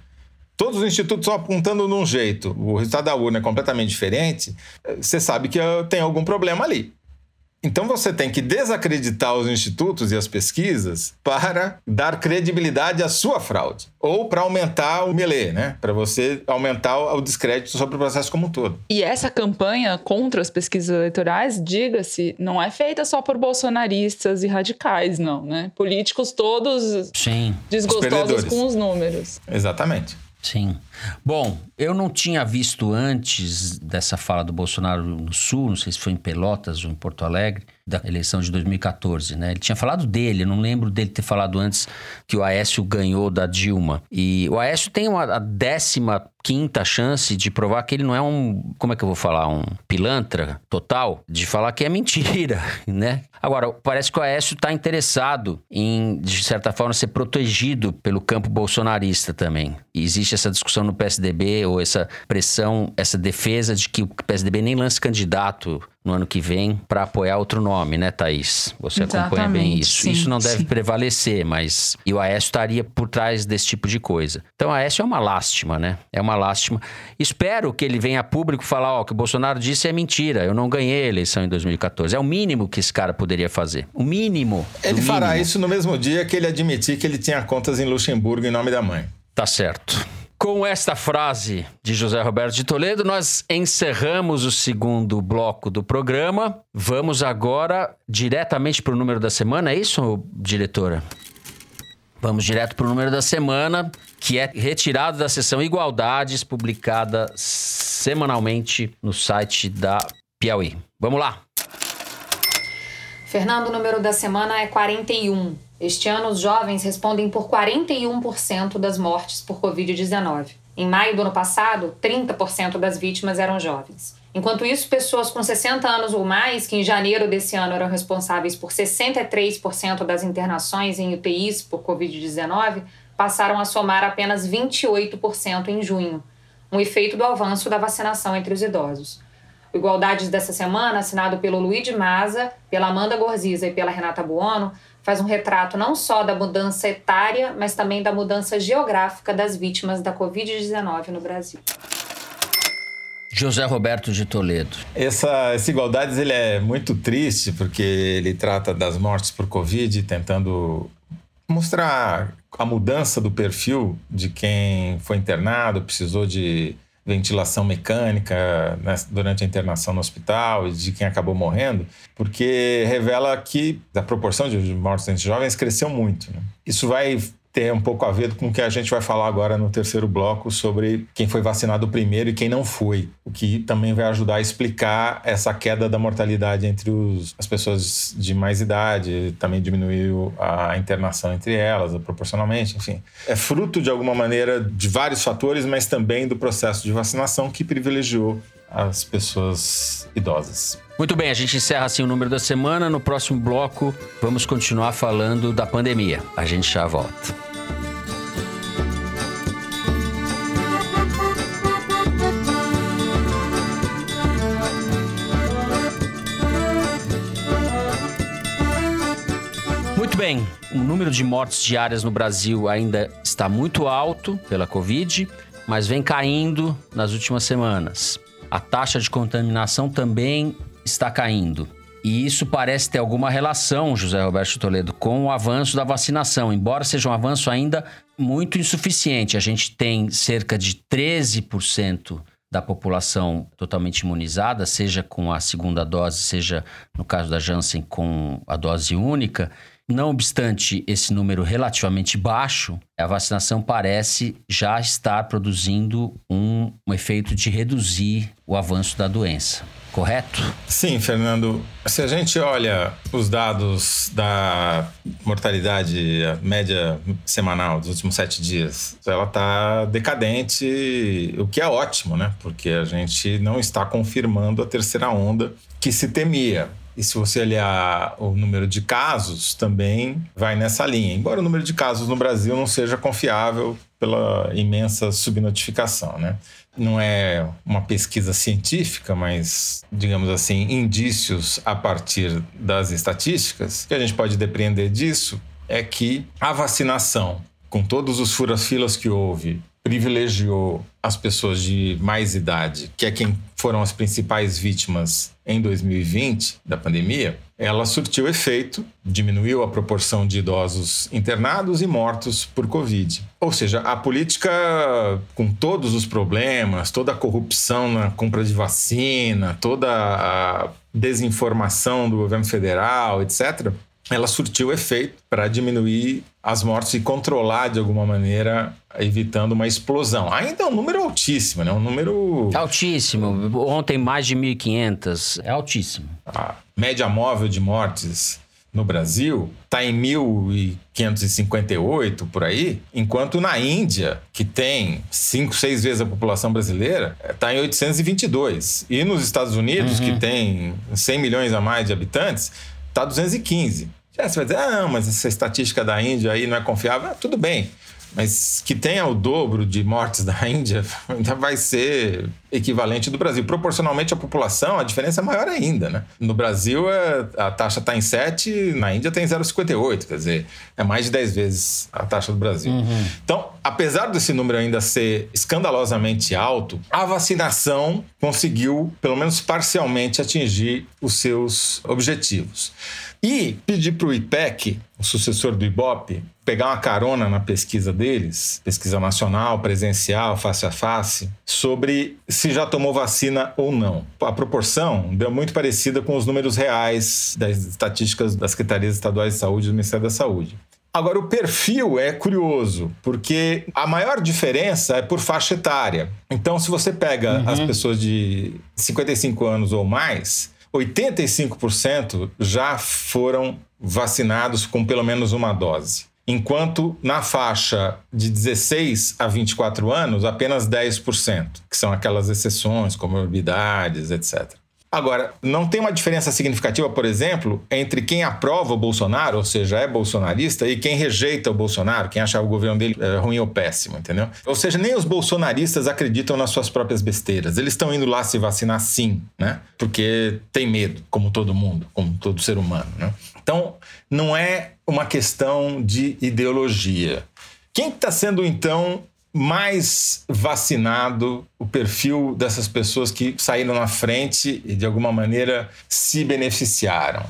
todos os institutos estão apontando num jeito, o resultado da urna é completamente diferente, você sabe que tem algum problema ali. Então você tem que desacreditar os institutos e as pesquisas para dar credibilidade à sua fraude. Ou para aumentar o melê, né? Para você aumentar o descrédito sobre o processo como um todo. E essa campanha contra as pesquisas eleitorais, diga-se, não é feita só por bolsonaristas e radicais, não, né? Políticos todos Sim, desgostosos perdedores. com os números. Exatamente. Sim. Bom, eu não tinha visto antes dessa fala do Bolsonaro no Sul, não sei se foi em Pelotas ou em Porto Alegre, da eleição de 2014, né? Ele tinha falado dele, não lembro dele ter falado antes que o Aécio ganhou da Dilma. E o Aécio tem uma, a décima quinta chance de provar que ele não é um, como é que eu vou falar, um pilantra total, de falar que é mentira, né? Agora, parece que o Aécio está interessado em, de certa forma, ser protegido pelo campo bolsonarista também. E existe essa discussão no PSDB, ou essa pressão, essa defesa de que o PSDB nem lance candidato no ano que vem para apoiar outro nome, né, Thaís? Você acompanha bem Exatamente, isso. sim, isso não deve sim. prevalecer, mas. E o Aécio estaria por trás desse tipo de coisa. Então, o Aécio é uma lástima, né? É uma lástima. Espero que ele venha a público falar: ó, o que o Bolsonaro disse é mentira. Eu não ganhei a eleição em 2014. É o mínimo que esse cara poderia fazer. O mínimo. Ele fará mínimo. isso no mesmo dia que ele admitir que ele tinha contas em Luxemburgo em nome da mãe. Tá certo. Com esta frase de José Roberto de Toledo, nós encerramos o segundo bloco do programa. Vamos agora diretamente para o número da semana, é isso, diretora? Vamos direto para o número da semana, que é retirado da seção Igualdades, publicada semanalmente no site da Piauí. Vamos lá. Fernando, o número da semana é 41. Este ano, os jovens respondem por 41% das mortes por Covid-19. Em maio do ano passado, 30% das vítimas eram jovens. Enquanto isso, pessoas com 60 anos ou mais, que em janeiro desse ano eram responsáveis por 63% das internações em UTIs por Covid-19, passaram a somar apenas 28% em junho, um efeito do avanço da vacinação entre os idosos. O Igualdades dessa semana, assinado pelo Luiz de Maza, pela Amanda Gorziza e pela Renata Buono, faz um retrato não só da mudança etária, mas também da mudança geográfica das vítimas da Covid-19 no Brasil. José Roberto de Toledo. Essa, esse Igualdades ele é muito triste porque ele trata das mortes por Covid, tentando mostrar a mudança do perfil de quem foi internado, precisou de ventilação mecânica né, durante a internação no hospital e de quem acabou morrendo, porque revela que a proporção de mortes entre jovens cresceu muito. né? Isso vai ter um pouco a ver com o que a gente vai falar agora no terceiro bloco sobre quem foi vacinado primeiro e quem não foi, o que também vai ajudar a explicar essa queda da mortalidade entre os, as pessoas de mais idade, também diminuiu a internação entre elas proporcionalmente, enfim. É fruto de alguma maneira de vários fatores, mas também do processo de vacinação que privilegiou as pessoas idosas. Muito bem, a gente encerra assim o número da semana. No próximo bloco, vamos continuar falando da pandemia. A gente já volta. Bem, o número de mortes diárias no Brasil ainda está muito alto pela Covid, mas vem caindo nas últimas semanas. A taxa de contaminação também está caindo. E isso parece ter alguma relação, José Roberto Toledo, com o avanço da vacinação, embora seja um avanço ainda muito insuficiente. A gente tem cerca de 13% da população totalmente imunizada, seja com a segunda dose, seja no caso da Janssen com a dose única. Não obstante esse número relativamente baixo, a vacinação parece já estar produzindo um, um efeito de reduzir o avanço da doença. Correto? Sim, Fernando. Se a gente olha os dados da mortalidade média semanal dos últimos sete dias, ela está decadente, o que é ótimo, né? Porque a gente não está confirmando a terceira onda que se temia. E se você olhar o número de casos, também vai nessa linha. Embora o número de casos no Brasil não seja confiável pela imensa subnotificação, né? Não é uma pesquisa científica, mas, digamos assim, indícios a partir das estatísticas. O que a gente pode depreender disso é que a vacinação, com todos os furas-filas que houve, privilegiou as pessoas de mais idade, que é quem foram as principais vítimas em 2020 da pandemia, ela surtiu efeito, diminuiu a proporção de idosos internados e mortos por Covid. Ou seja, a política, com todos os problemas, toda a corrupção na compra de vacina, toda a desinformação do governo federal, etc., ela surtiu efeito para diminuir as mortes e controlar de alguma maneira, evitando uma explosão. Ainda é um número altíssimo, né? Um número. Altíssimo. Ontem mais de 1.500. É altíssimo. A média móvel de mortes no Brasil está em 1.558 por aí, enquanto na Índia, que tem 5, 6 vezes a população brasileira, está em 822. E nos Estados Unidos, Uhum. que tem 100 milhões a mais de habitantes, está 215. Já você vai dizer, ah, mas essa estatística da Índia aí não é confiável. Ah, tudo bem, mas que tenha o dobro de mortes da Índia ainda vai ser equivalente do Brasil. Proporcionalmente à população, a diferença é maior ainda, né? No Brasil, é- a taxa está em 7, na Índia tem 0,58, quer dizer, é mais de 10 vezes a taxa do Brasil. Então, apesar desse número ainda ser escandalosamente alto, a vacinação conseguiu, pelo menos parcialmente, atingir os seus objetivos. E pedir para o IPEC, o sucessor do IBOP, pegar uma carona na pesquisa deles, pesquisa nacional, presencial, face a face, sobre se já tomou vacina ou não. A proporção deu muito parecida com os números reais das estatísticas das secretarias estaduais de saúde e do Ministério da Saúde. Agora, o perfil é curioso, porque a maior diferença é por faixa etária. Então, se você pega as pessoas de 55 anos ou mais, 85% já foram vacinados com pelo menos uma dose. Enquanto na faixa de 16 a 24 anos, apenas 10%, que são aquelas exceções, comorbidades, etc. Agora, não tem uma diferença significativa, por exemplo, entre quem aprova o Bolsonaro, ou seja, é bolsonarista, e quem rejeita o Bolsonaro, quem acha o governo dele é, ruim ou péssimo, entendeu? Ou seja, nem os bolsonaristas acreditam nas suas próprias besteiras. Eles estão indo lá se vacinar sim, né? Porque tem medo, como todo mundo, como todo ser humano, né? Então, não é uma questão de ideologia. Quem está sendo, então, mais vacinado, o perfil dessas pessoas que saíram na frente e de alguma maneira se beneficiaram.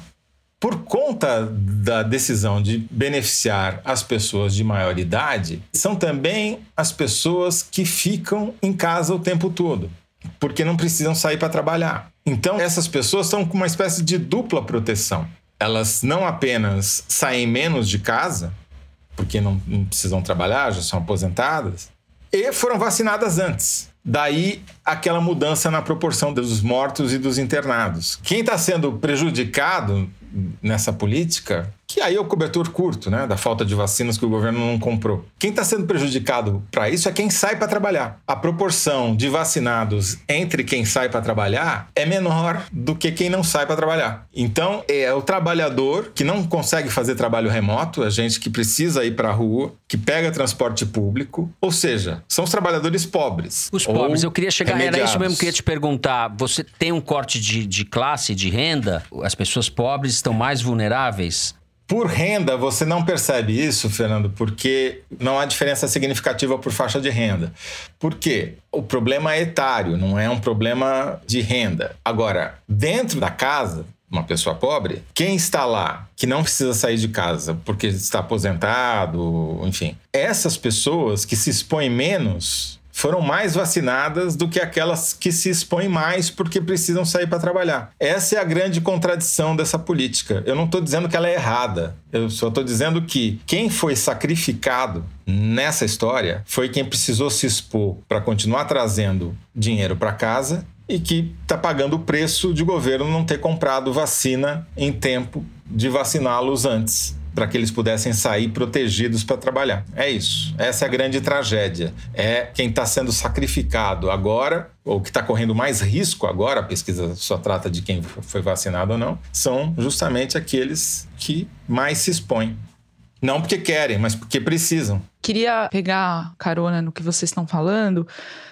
Por conta da decisão de beneficiar as pessoas de maior idade, são também as pessoas que ficam em casa o tempo todo, porque não precisam sair para trabalhar. Então, essas pessoas estão com uma espécie de dupla proteção. Elas não apenas saem menos de casa, porque não, não precisam trabalhar, já são aposentadas, e foram vacinadas antes. Daí aquela mudança na proporção dos mortos e dos internados. Quem está sendo prejudicado nessa política, que aí é o cobertor curto, né, da falta de vacinas que o governo não comprou. Quem está sendo prejudicado para isso é quem sai para trabalhar. A proporção de vacinados entre quem sai para trabalhar é menor do que quem não sai para trabalhar. Então, é o trabalhador que não consegue fazer trabalho remoto, a gente que precisa ir para a rua, que pega transporte público, ou seja, são os trabalhadores pobres. Os pobres, eu queria chegar, era isso remediados. mesmo que eu ia te perguntar. Você tem um corte de, de classe, de renda? As pessoas pobres estão mais vulneráveis? Por renda, você não percebe isso, Fernando, porque não há diferença significativa por faixa de renda. Por quê? O problema é etário, não é um problema de renda. Agora, dentro da casa, uma pessoa pobre, quem está lá, que não precisa sair de casa porque está aposentado, enfim, essas pessoas que se expõem menos foram mais vacinadas do que aquelas que se expõem mais porque precisam sair para trabalhar. Essa é a grande contradição dessa política. Eu não estou dizendo que ela é errada, eu só estou dizendo que quem foi sacrificado nessa história foi quem precisou se expor para continuar trazendo dinheiro para casa e que está pagando o preço de o governo não ter comprado vacina em tempo de vaciná-los antes para que eles pudessem sair protegidos para trabalhar. É isso. Essa é a grande tragédia. É quem está sendo sacrificado agora, ou que está correndo mais risco agora, a pesquisa só trata de quem foi vacinado ou não, são justamente aqueles que mais se expõem. Não porque querem, mas porque precisam. Queria pegar carona no que vocês estão falando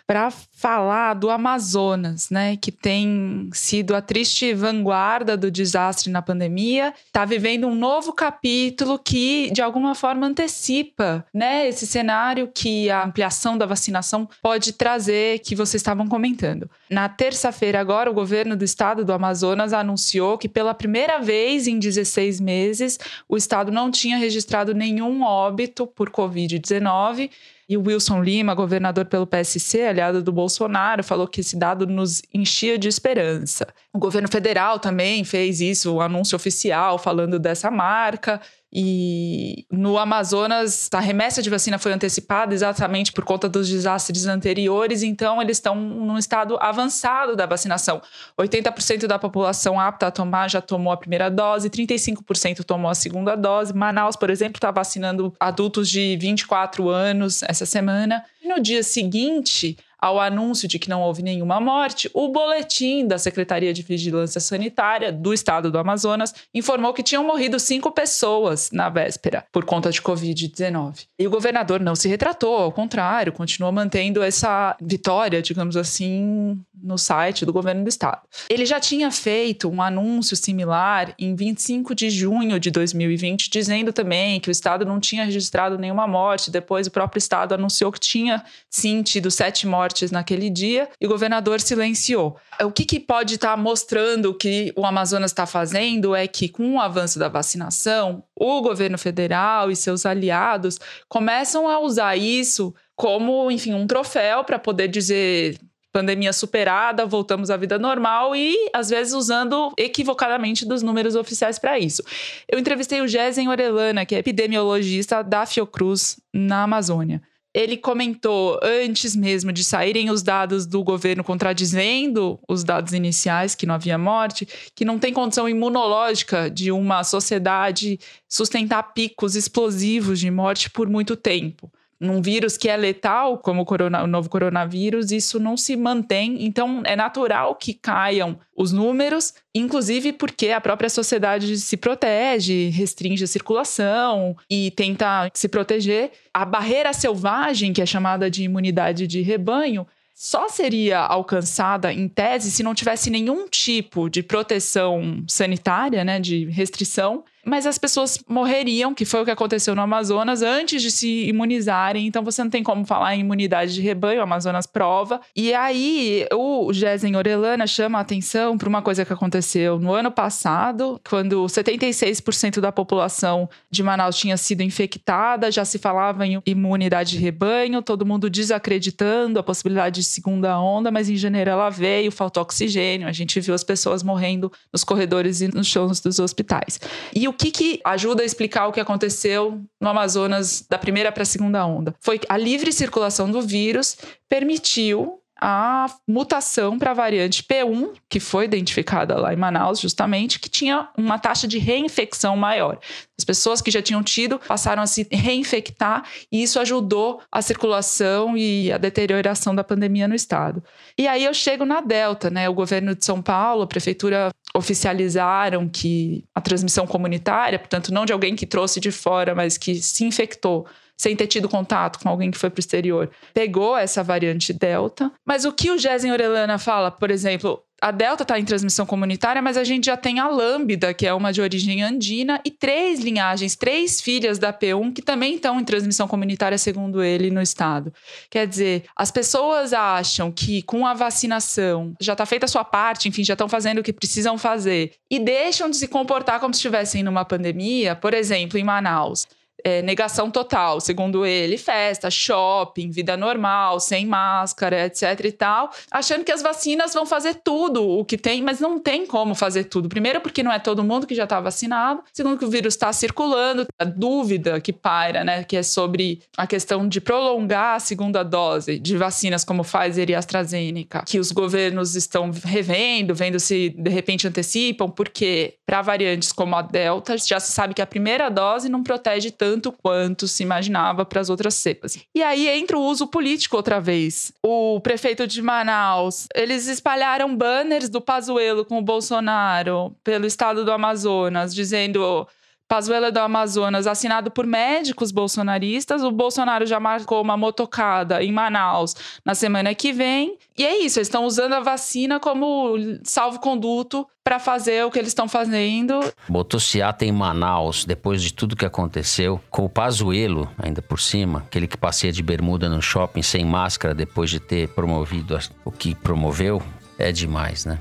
para falar do Amazonas, né, que tem sido a triste vanguarda do desastre na pandemia, está vivendo um novo capítulo que de alguma forma antecipa, né, esse cenário que a ampliação da vacinação pode trazer, que vocês estavam comentando. Na terça-feira agora, o governo do estado do Amazonas anunciou que pela primeira vez em 16 meses, o estado não tinha registrado nenhum óbito por COVID-19 e o Wilson Lima, governador pelo PSC, aliado do Bolsonaro, falou que esse dado nos enchia de esperança. O governo federal também fez isso, o um anúncio oficial falando dessa marca. E no Amazonas, a remessa de vacina foi antecipada exatamente por conta dos desastres anteriores, então eles estão num estado avançado da vacinação. 80% da população apta a tomar já tomou a primeira dose, 35% tomou a segunda dose. Manaus, por exemplo, está vacinando adultos de 24 anos essa semana. E no dia seguinte, ao anúncio de que não houve nenhuma morte, o boletim da Secretaria de Vigilância Sanitária do Estado do Amazonas informou que tinham morrido cinco pessoas na véspera por conta de Covid-19. E o governador não se retratou, ao contrário, continuou mantendo essa vitória, digamos assim, no site do governo do estado. Ele já tinha feito um anúncio similar em 25 de junho de 2020, dizendo também que o estado não tinha registrado nenhuma morte. Depois, o próprio estado anunciou que tinha sim tido sete mortes naquele dia e o governador silenciou. O que, que pode estar tá mostrando que o Amazonas está fazendo é que, com o avanço da vacinação, o governo federal e seus aliados começam a usar isso como, enfim, um troféu para poder dizer pandemia superada, voltamos à vida normal e, às vezes, usando equivocadamente dos números oficiais para isso. Eu entrevistei o Gesen Orelana, que é epidemiologista da Fiocruz na Amazônia. Ele comentou, antes mesmo de saírem os dados do governo contradizendo os dados iniciais, que não havia morte, que não tem condição imunológica de uma sociedade sustentar picos explosivos de morte por muito tempo num vírus que é letal, como o, corona, o, novo coronavírus, isso não se mantém. Então, é natural que caiam os números, inclusive porque a própria sociedade se protege, restringe a circulação e tenta se proteger. A barreira selvagem, que é chamada de imunidade de rebanho, só seria alcançada, em tese, se não tivesse nenhum tipo de proteção sanitária, né, de restrição, mas as pessoas morreriam, que foi o que aconteceu no Amazonas, antes de se imunizarem. Então você não tem como falar em imunidade de rebanho, o Amazonas prova. E aí o Gesen Orelana chama a atenção para uma coisa que aconteceu no ano passado, quando 76% da população de Manaus tinha sido infectada, já se falava em imunidade de rebanho, todo mundo desacreditando a possibilidade de segunda onda, mas em janeiro ela veio, faltou oxigênio, a gente viu as pessoas morrendo nos corredores e nos chãos dos hospitais. E o que, que ajuda a explicar o que aconteceu no Amazonas da primeira para a segunda onda? Foi a livre circulação do vírus permitiu a mutação para a variante P1, que foi identificada lá em Manaus, justamente, que tinha uma taxa de reinfecção maior. As pessoas que já tinham tido passaram a se reinfectar e isso ajudou a circulação e a deterioração da pandemia no estado. E aí eu chego na Delta, né? O governo de São Paulo, a prefeitura oficializaram que a transmissão comunitária, portanto, não de alguém que trouxe de fora, mas que se infectou, sem ter tido contato com alguém que foi para o exterior, pegou essa variante Delta. Mas o que o Gesen Orelana fala, por exemplo, a Delta está em transmissão comunitária, mas a gente já tem a Lambda, que é uma de origem andina, e três linhagens, três filhas da P1 que também estão em transmissão comunitária, segundo ele, no estado. Quer dizer, as pessoas acham que com a vacinação já está feita a sua parte, enfim, já estão fazendo o que precisam fazer, e deixam de se comportar como se estivessem numa pandemia, por exemplo, em Manaus é, negação total, segundo ele, festa, shopping, vida normal, sem máscara, etc e tal, achando que as vacinas vão fazer tudo o que tem, mas não tem como fazer tudo. Primeiro, porque não é todo mundo que já está vacinado. Segundo, que o vírus está circulando. A dúvida que paira, né, que é sobre a questão de prolongar a segunda dose de vacinas como Pfizer e AstraZeneca, que os governos estão revendo, vendo se de repente antecipam, porque para variantes como a Delta, já se sabe que a primeira dose não protege tanto tanto quanto se imaginava para as outras cepas. E aí entra o uso político outra vez. O prefeito de Manaus, eles espalharam banners do Pazuello com o Bolsonaro pelo estado do Amazonas, dizendo Pazuello do Amazonas, assinado por médicos bolsonaristas. O Bolsonaro já marcou uma motocada em Manaus na semana que vem. E é isso, eles estão usando a vacina como salvo-conduto para fazer o que eles estão fazendo. Motociata em Manaus, depois de tudo que aconteceu, com o Pazuello ainda por cima, aquele que passeia de bermuda no shopping sem máscara depois de ter promovido o que promoveu, é demais, né?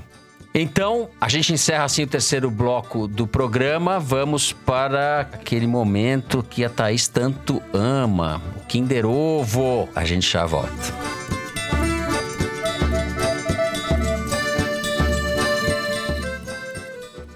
Então, a gente encerra assim o terceiro bloco do programa. Vamos para aquele momento que a Thaís tanto ama, o Kinder Ovo. A gente já volta.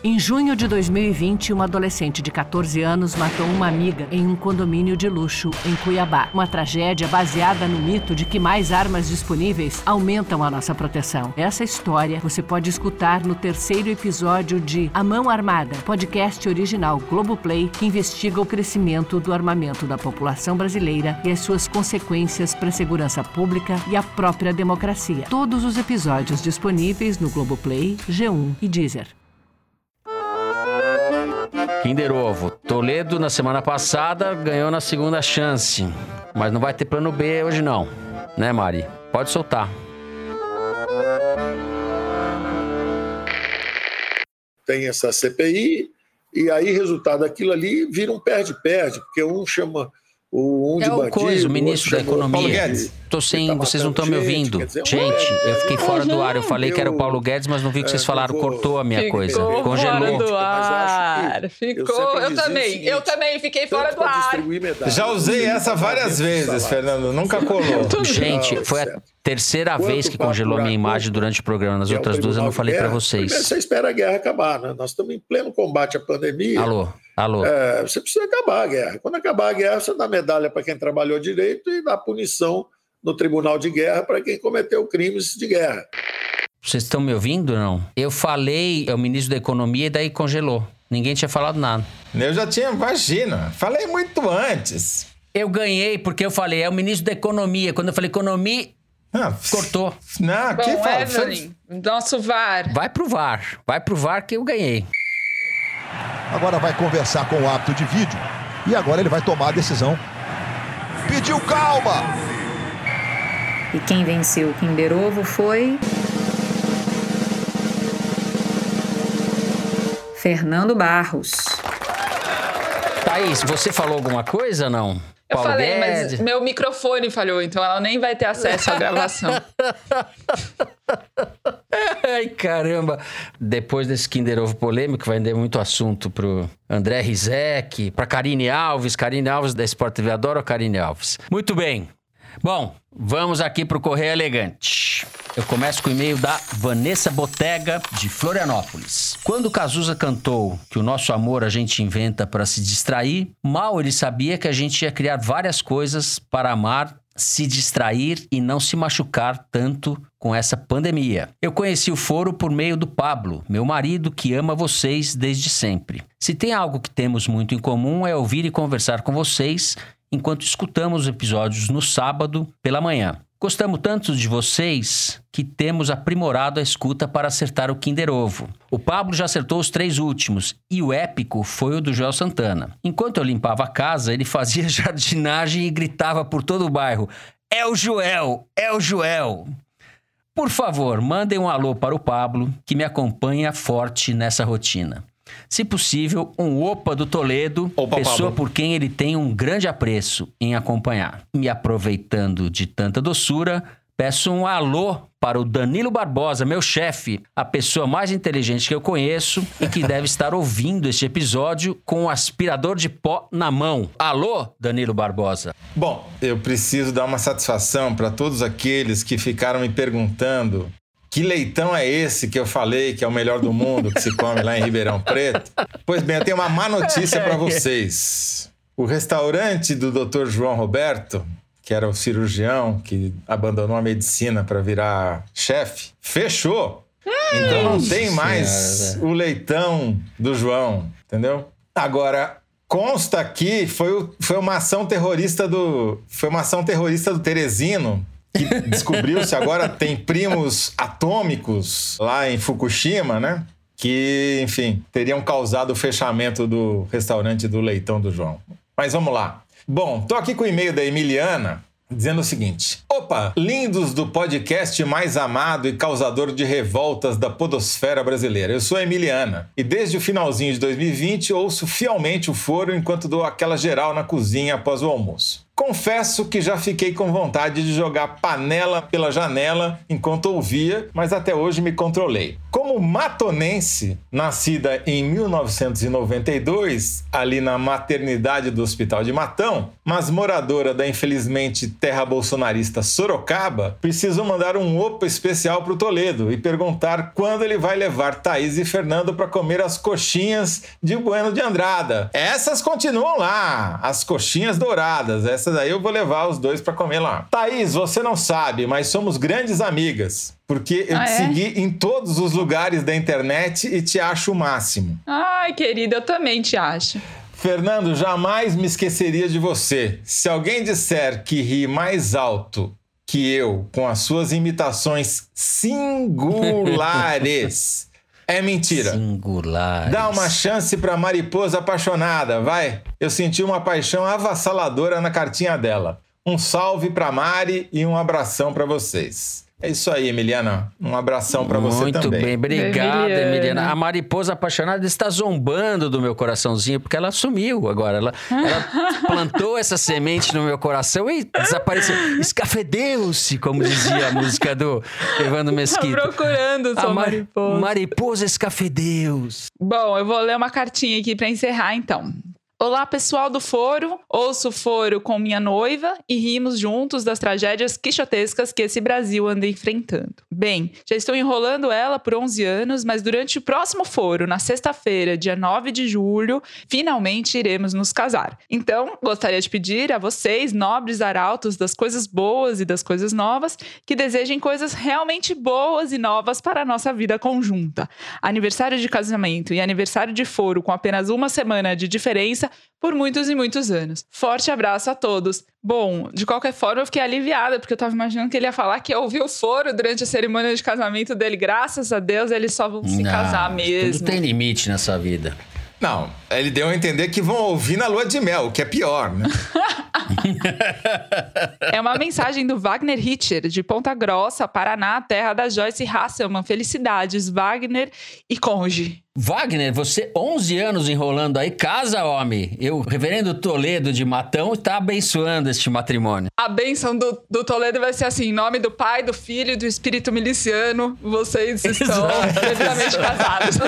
Em junho de 2020, uma adolescente de 14 anos matou uma amiga em um condomínio de luxo em Cuiabá. Uma tragédia baseada no mito de que mais armas disponíveis aumentam a nossa proteção. Essa história você pode escutar no terceiro episódio de A Mão Armada, podcast original Globoplay que investiga o crescimento do armamento da população brasileira e as suas consequências para a segurança pública e a própria democracia. Todos os episódios disponíveis no Globoplay, G1 e Deezer. Kinder Ovo. Toledo, na semana passada, ganhou na segunda chance. Mas não vai ter plano B hoje, não. Né, Mari? Pode soltar. Tem essa CPI, e aí, resultado daquilo ali, vira um perde-perde, porque um chama o um é bandido, coisa, o ministro da chamou Economia. Paulo Guedes. Tô sem, Tá vocês não estão me ouvindo. dizer, Gente, é, eu fiquei fora do ar. Eu falei que era o Paulo Guedes, mas não vi o que vocês é, falaram. Cortou a minha Ficou coisa. fora Congelou. do eu acho ar. Ficou. eu Eu, o também. seguinte, eu também fiquei fora do para ar. Já usei essa várias do vezes. Fernando. Nunca colou. Gente, foi a terceira Quanto vez que para congelou minha imagem durante o programa. Nas é o outras duas eu não falei pra Guerra. Primeiro vocês. você espera a guerra acabar, né? Nós estamos em pleno combate à pandemia. Alô. É, você precisa acabar a guerra. Quando acabar a guerra, você dá medalha para quem trabalhou direito e dá punição no tribunal de guerra para quem cometeu crimes de guerra. Vocês estão me ouvindo ou não? Eu falei, é o ministro da Economia, e daí congelou. Ninguém tinha falado nada. Eu já tinha, imagina. Falei muito antes. Eu ganhei porque eu falei, é o ministro da Economia. Quando eu falei economia, Ah, cortou. Não, que Bom, fala? Evelyn, nosso VAR. Vai pro VAR. Vai pro VAR que eu ganhei. Agora vai conversar com o árbitro de vídeo. E agora ele vai tomar a decisão. Pediu calma! E quem venceu o Kinder Ovo foi. Fernando Barros. Thaís, você falou alguma coisa ou não? Eu Paulo falei, Guedes? mas meu microfone falhou, então ela nem vai ter acesso à gravação. Ai, caramba. Depois desse Kinder Ovo polêmico, vai ter muito assunto pro André Rizek, pra Karine Alves. Karine Alves da Sport TV. Adoro a Karine Alves. Muito bem. Bom, vamos aqui pro Correio Elegante. Eu começo com o e-mail da Vanessa Botega, de Florianópolis. Quando Cazuza cantou que o nosso amor a gente inventa para se distrair, mal ele sabia que a gente ia criar várias coisas para amar se distrair e não se machucar tanto com essa pandemia. Eu conheci o Foro por meio do Pablo, meu marido que ama vocês desde sempre. Se tem algo que temos muito em comum é ouvir e conversar com vocês enquanto escutamos os episódios no sábado pela manhã. Gostamos tanto de vocês que temos aprimorado a escuta para acertar o Kinder Ovo. O Pablo já acertou os três últimos e o épico foi o do Joel Santana. Enquanto eu limpava a casa, ele fazia jardinagem e gritava por todo o bairro: É o Joel! É o Joel! Por favor, mandem um alô para o Pablo, que me acompanha forte nessa rotina. Se possível, um opa do Toledo, Opa, pessoa Pablo. por quem ele tem um grande apreço em acompanhar. E aproveitando de tanta doçura, peço um alô para o Danilo Barbosa, meu chefe, a pessoa mais inteligente que eu conheço e que deve estar ouvindo este episódio com um aspirador de pó na mão. Alô, Danilo Barbosa. Bom, eu preciso dar uma satisfação para todos aqueles que ficaram me perguntando que leitão é esse que eu falei que é o melhor do mundo que se come lá em Ribeirão Preto. Pois bem, eu tenho uma má notícia para vocês. O restaurante do Dr. João Roberto, que era o cirurgião que abandonou a medicina para virar chefe, fechou. Então não tem mais o leitão do João, entendeu? Agora, consta aqui, foi, foi uma ação terrorista do. Foi uma ação terrorista do Teresino. Que descobriu-se agora tem primos atômicos lá em Fukushima, né? Que, enfim, teriam causado o fechamento do restaurante do Leitão do João. Mas vamos lá. Bom, tô aqui com o e-mail da Emiliana dizendo o seguinte: Opa, lindos do podcast mais amado e causador de revoltas da podosfera brasileira. Eu sou a Emiliana e desde o finalzinho de 2020 ouço fielmente o foro enquanto dou aquela geral na cozinha após o almoço. Confesso que já fiquei com vontade de jogar panela pela janela enquanto ouvia, mas até hoje me controlei. Como matonense, nascida em 1992, ali na maternidade do Hospital de Matão, mas moradora da infelizmente terra bolsonarista Sorocaba, preciso mandar um opa especial pro Toledo e perguntar quando ele vai levar Thaís e Fernando para comer as coxinhas de Bueno de Andrada. Essas continuam lá, as coxinhas douradas. Essas aí eu vou levar os dois para comer lá. Thaís, você não sabe, mas somos grandes amigas. Porque eu Ah, te é? segui em todos os lugares da internet e te acho o máximo. Ai, querida, eu também te acho. Fernando, jamais me esqueceria de você. Se alguém disser que ri mais alto que eu com as suas imitações singulares, é mentira. Singular. Dá uma chance pra mariposa apaixonada, vai. Eu senti uma paixão avassaladora na cartinha dela. Um salve pra Mari e um abração pra vocês. É isso aí, Emiliana. Um abração pra você Muito também. bem, obrigado, Emiliana. Emiliana. A mariposa apaixonada está zombando do meu coraçãozinho, porque ela sumiu agora. Ela, ela plantou essa semente no meu coração e desapareceu. Escafedeu-se, como dizia a música do Evandro Tá Mesquita. procurando A sua ma- mariposa. Mariposa escafedeus. Bom, eu vou ler uma cartinha aqui para encerrar então. Olá, pessoal do Foro. Ouço o Foro com minha noiva e rimos juntos das tragédias quixotescas que esse Brasil anda enfrentando. Bem, já estou enrolando ela por 11 anos, mas durante o próximo Foro, na sexta-feira, dia 9 de julho, finalmente iremos nos casar. Então, gostaria de pedir a vocês, nobres arautos das coisas boas e das coisas novas, que desejem coisas realmente boas e novas para a nossa vida conjunta. Aniversário de casamento e aniversário de foro com apenas uma semana de diferença por muitos e muitos anos. Forte abraço a todos. Bom, de qualquer forma, eu fiquei aliviada, porque eu tava imaginando que ele ia falar que ouviu o foro durante a cerimônia de casamento dele. Graças a Deus, eles só vão se Não, casar Tudo mesmo. tem limite nessa vida. Não, ele deu a entender que vão ouvir na lua de mel, o que é pior, né? É uma mensagem do Wagner Hitcher, de Ponta Grossa, Paraná, terra da Joyce Hasselman. Felicidades, Wagner e Conge. Wagner, você 11 anos enrolando aí, casa, homem. Eu, reverendo Toledo de Matão, está abençoando este matrimônio. A bênção do, do Toledo vai ser assim: em nome do Pai, do Filho e do Espírito Miliciano, vocês estão devidamente casados.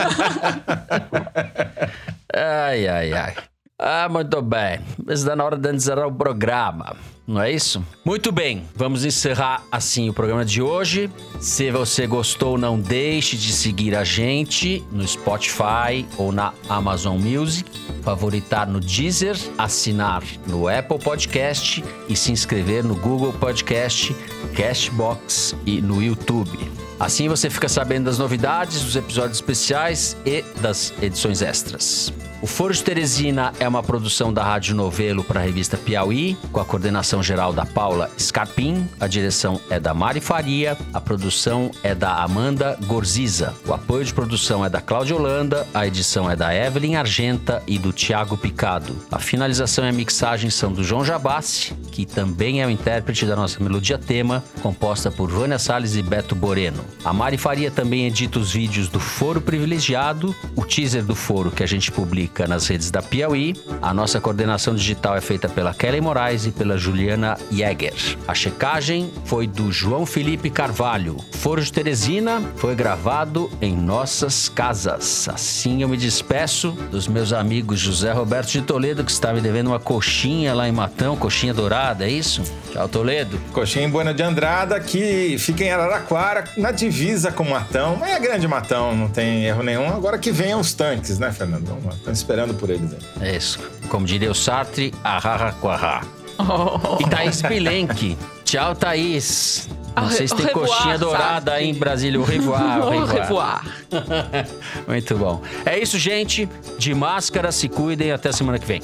Ai, ai, ai. Ah, muito bem. Está na hora de encerrar o programa, não é isso? Muito bem, vamos encerrar assim o programa de hoje. Se você gostou, não deixe de seguir a gente no Spotify ou na Amazon Music, favoritar no Deezer, assinar no Apple Podcast e se inscrever no Google Podcast, Cashbox e no YouTube. Assim você fica sabendo das novidades, dos episódios especiais e das edições extras. O Foro de Teresina é uma produção da Rádio Novelo para a revista Piauí, com a coordenação geral da Paula Scarpim, a direção é da Mari Faria, a produção é da Amanda Gorziza, o apoio de produção é da Cláudia Holanda, a edição é da Evelyn Argenta e do Tiago Picado. A finalização e a mixagem são do João Jabassi, que também é o intérprete da nossa melodia tema, composta por Vânia Salles e Beto Boreno. A Mari Faria também edita os vídeos do Foro Privilegiado, o teaser do Foro que a gente publica nas redes da Piauí. A nossa coordenação digital é feita pela Kelly Moraes e pela Juliana Jäger. A checagem foi do João Felipe Carvalho. Foro de Teresina foi gravado em nossas casas. Assim eu me despeço dos meus amigos José Roberto de Toledo, que está me devendo uma coxinha lá em Matão, coxinha dourada, é isso? Tchau, Toledo. Coxinha em Buena de Andrada, que fica em Araraquara, na divisa com Matão. É grande Matão, não tem erro nenhum. Agora que venham os tanques, né, Fernando? Esperando por eles aí. É isso. Como diria o Sartre, arraraquará. Oh. E Thaís Pilenque. Tchau, Thaís. Não sei se tem revoar, coxinha dourada aí em Brasília. O revoar, o revoar. Muito bom. É isso, gente. De máscara, se cuidem. Até semana que vem.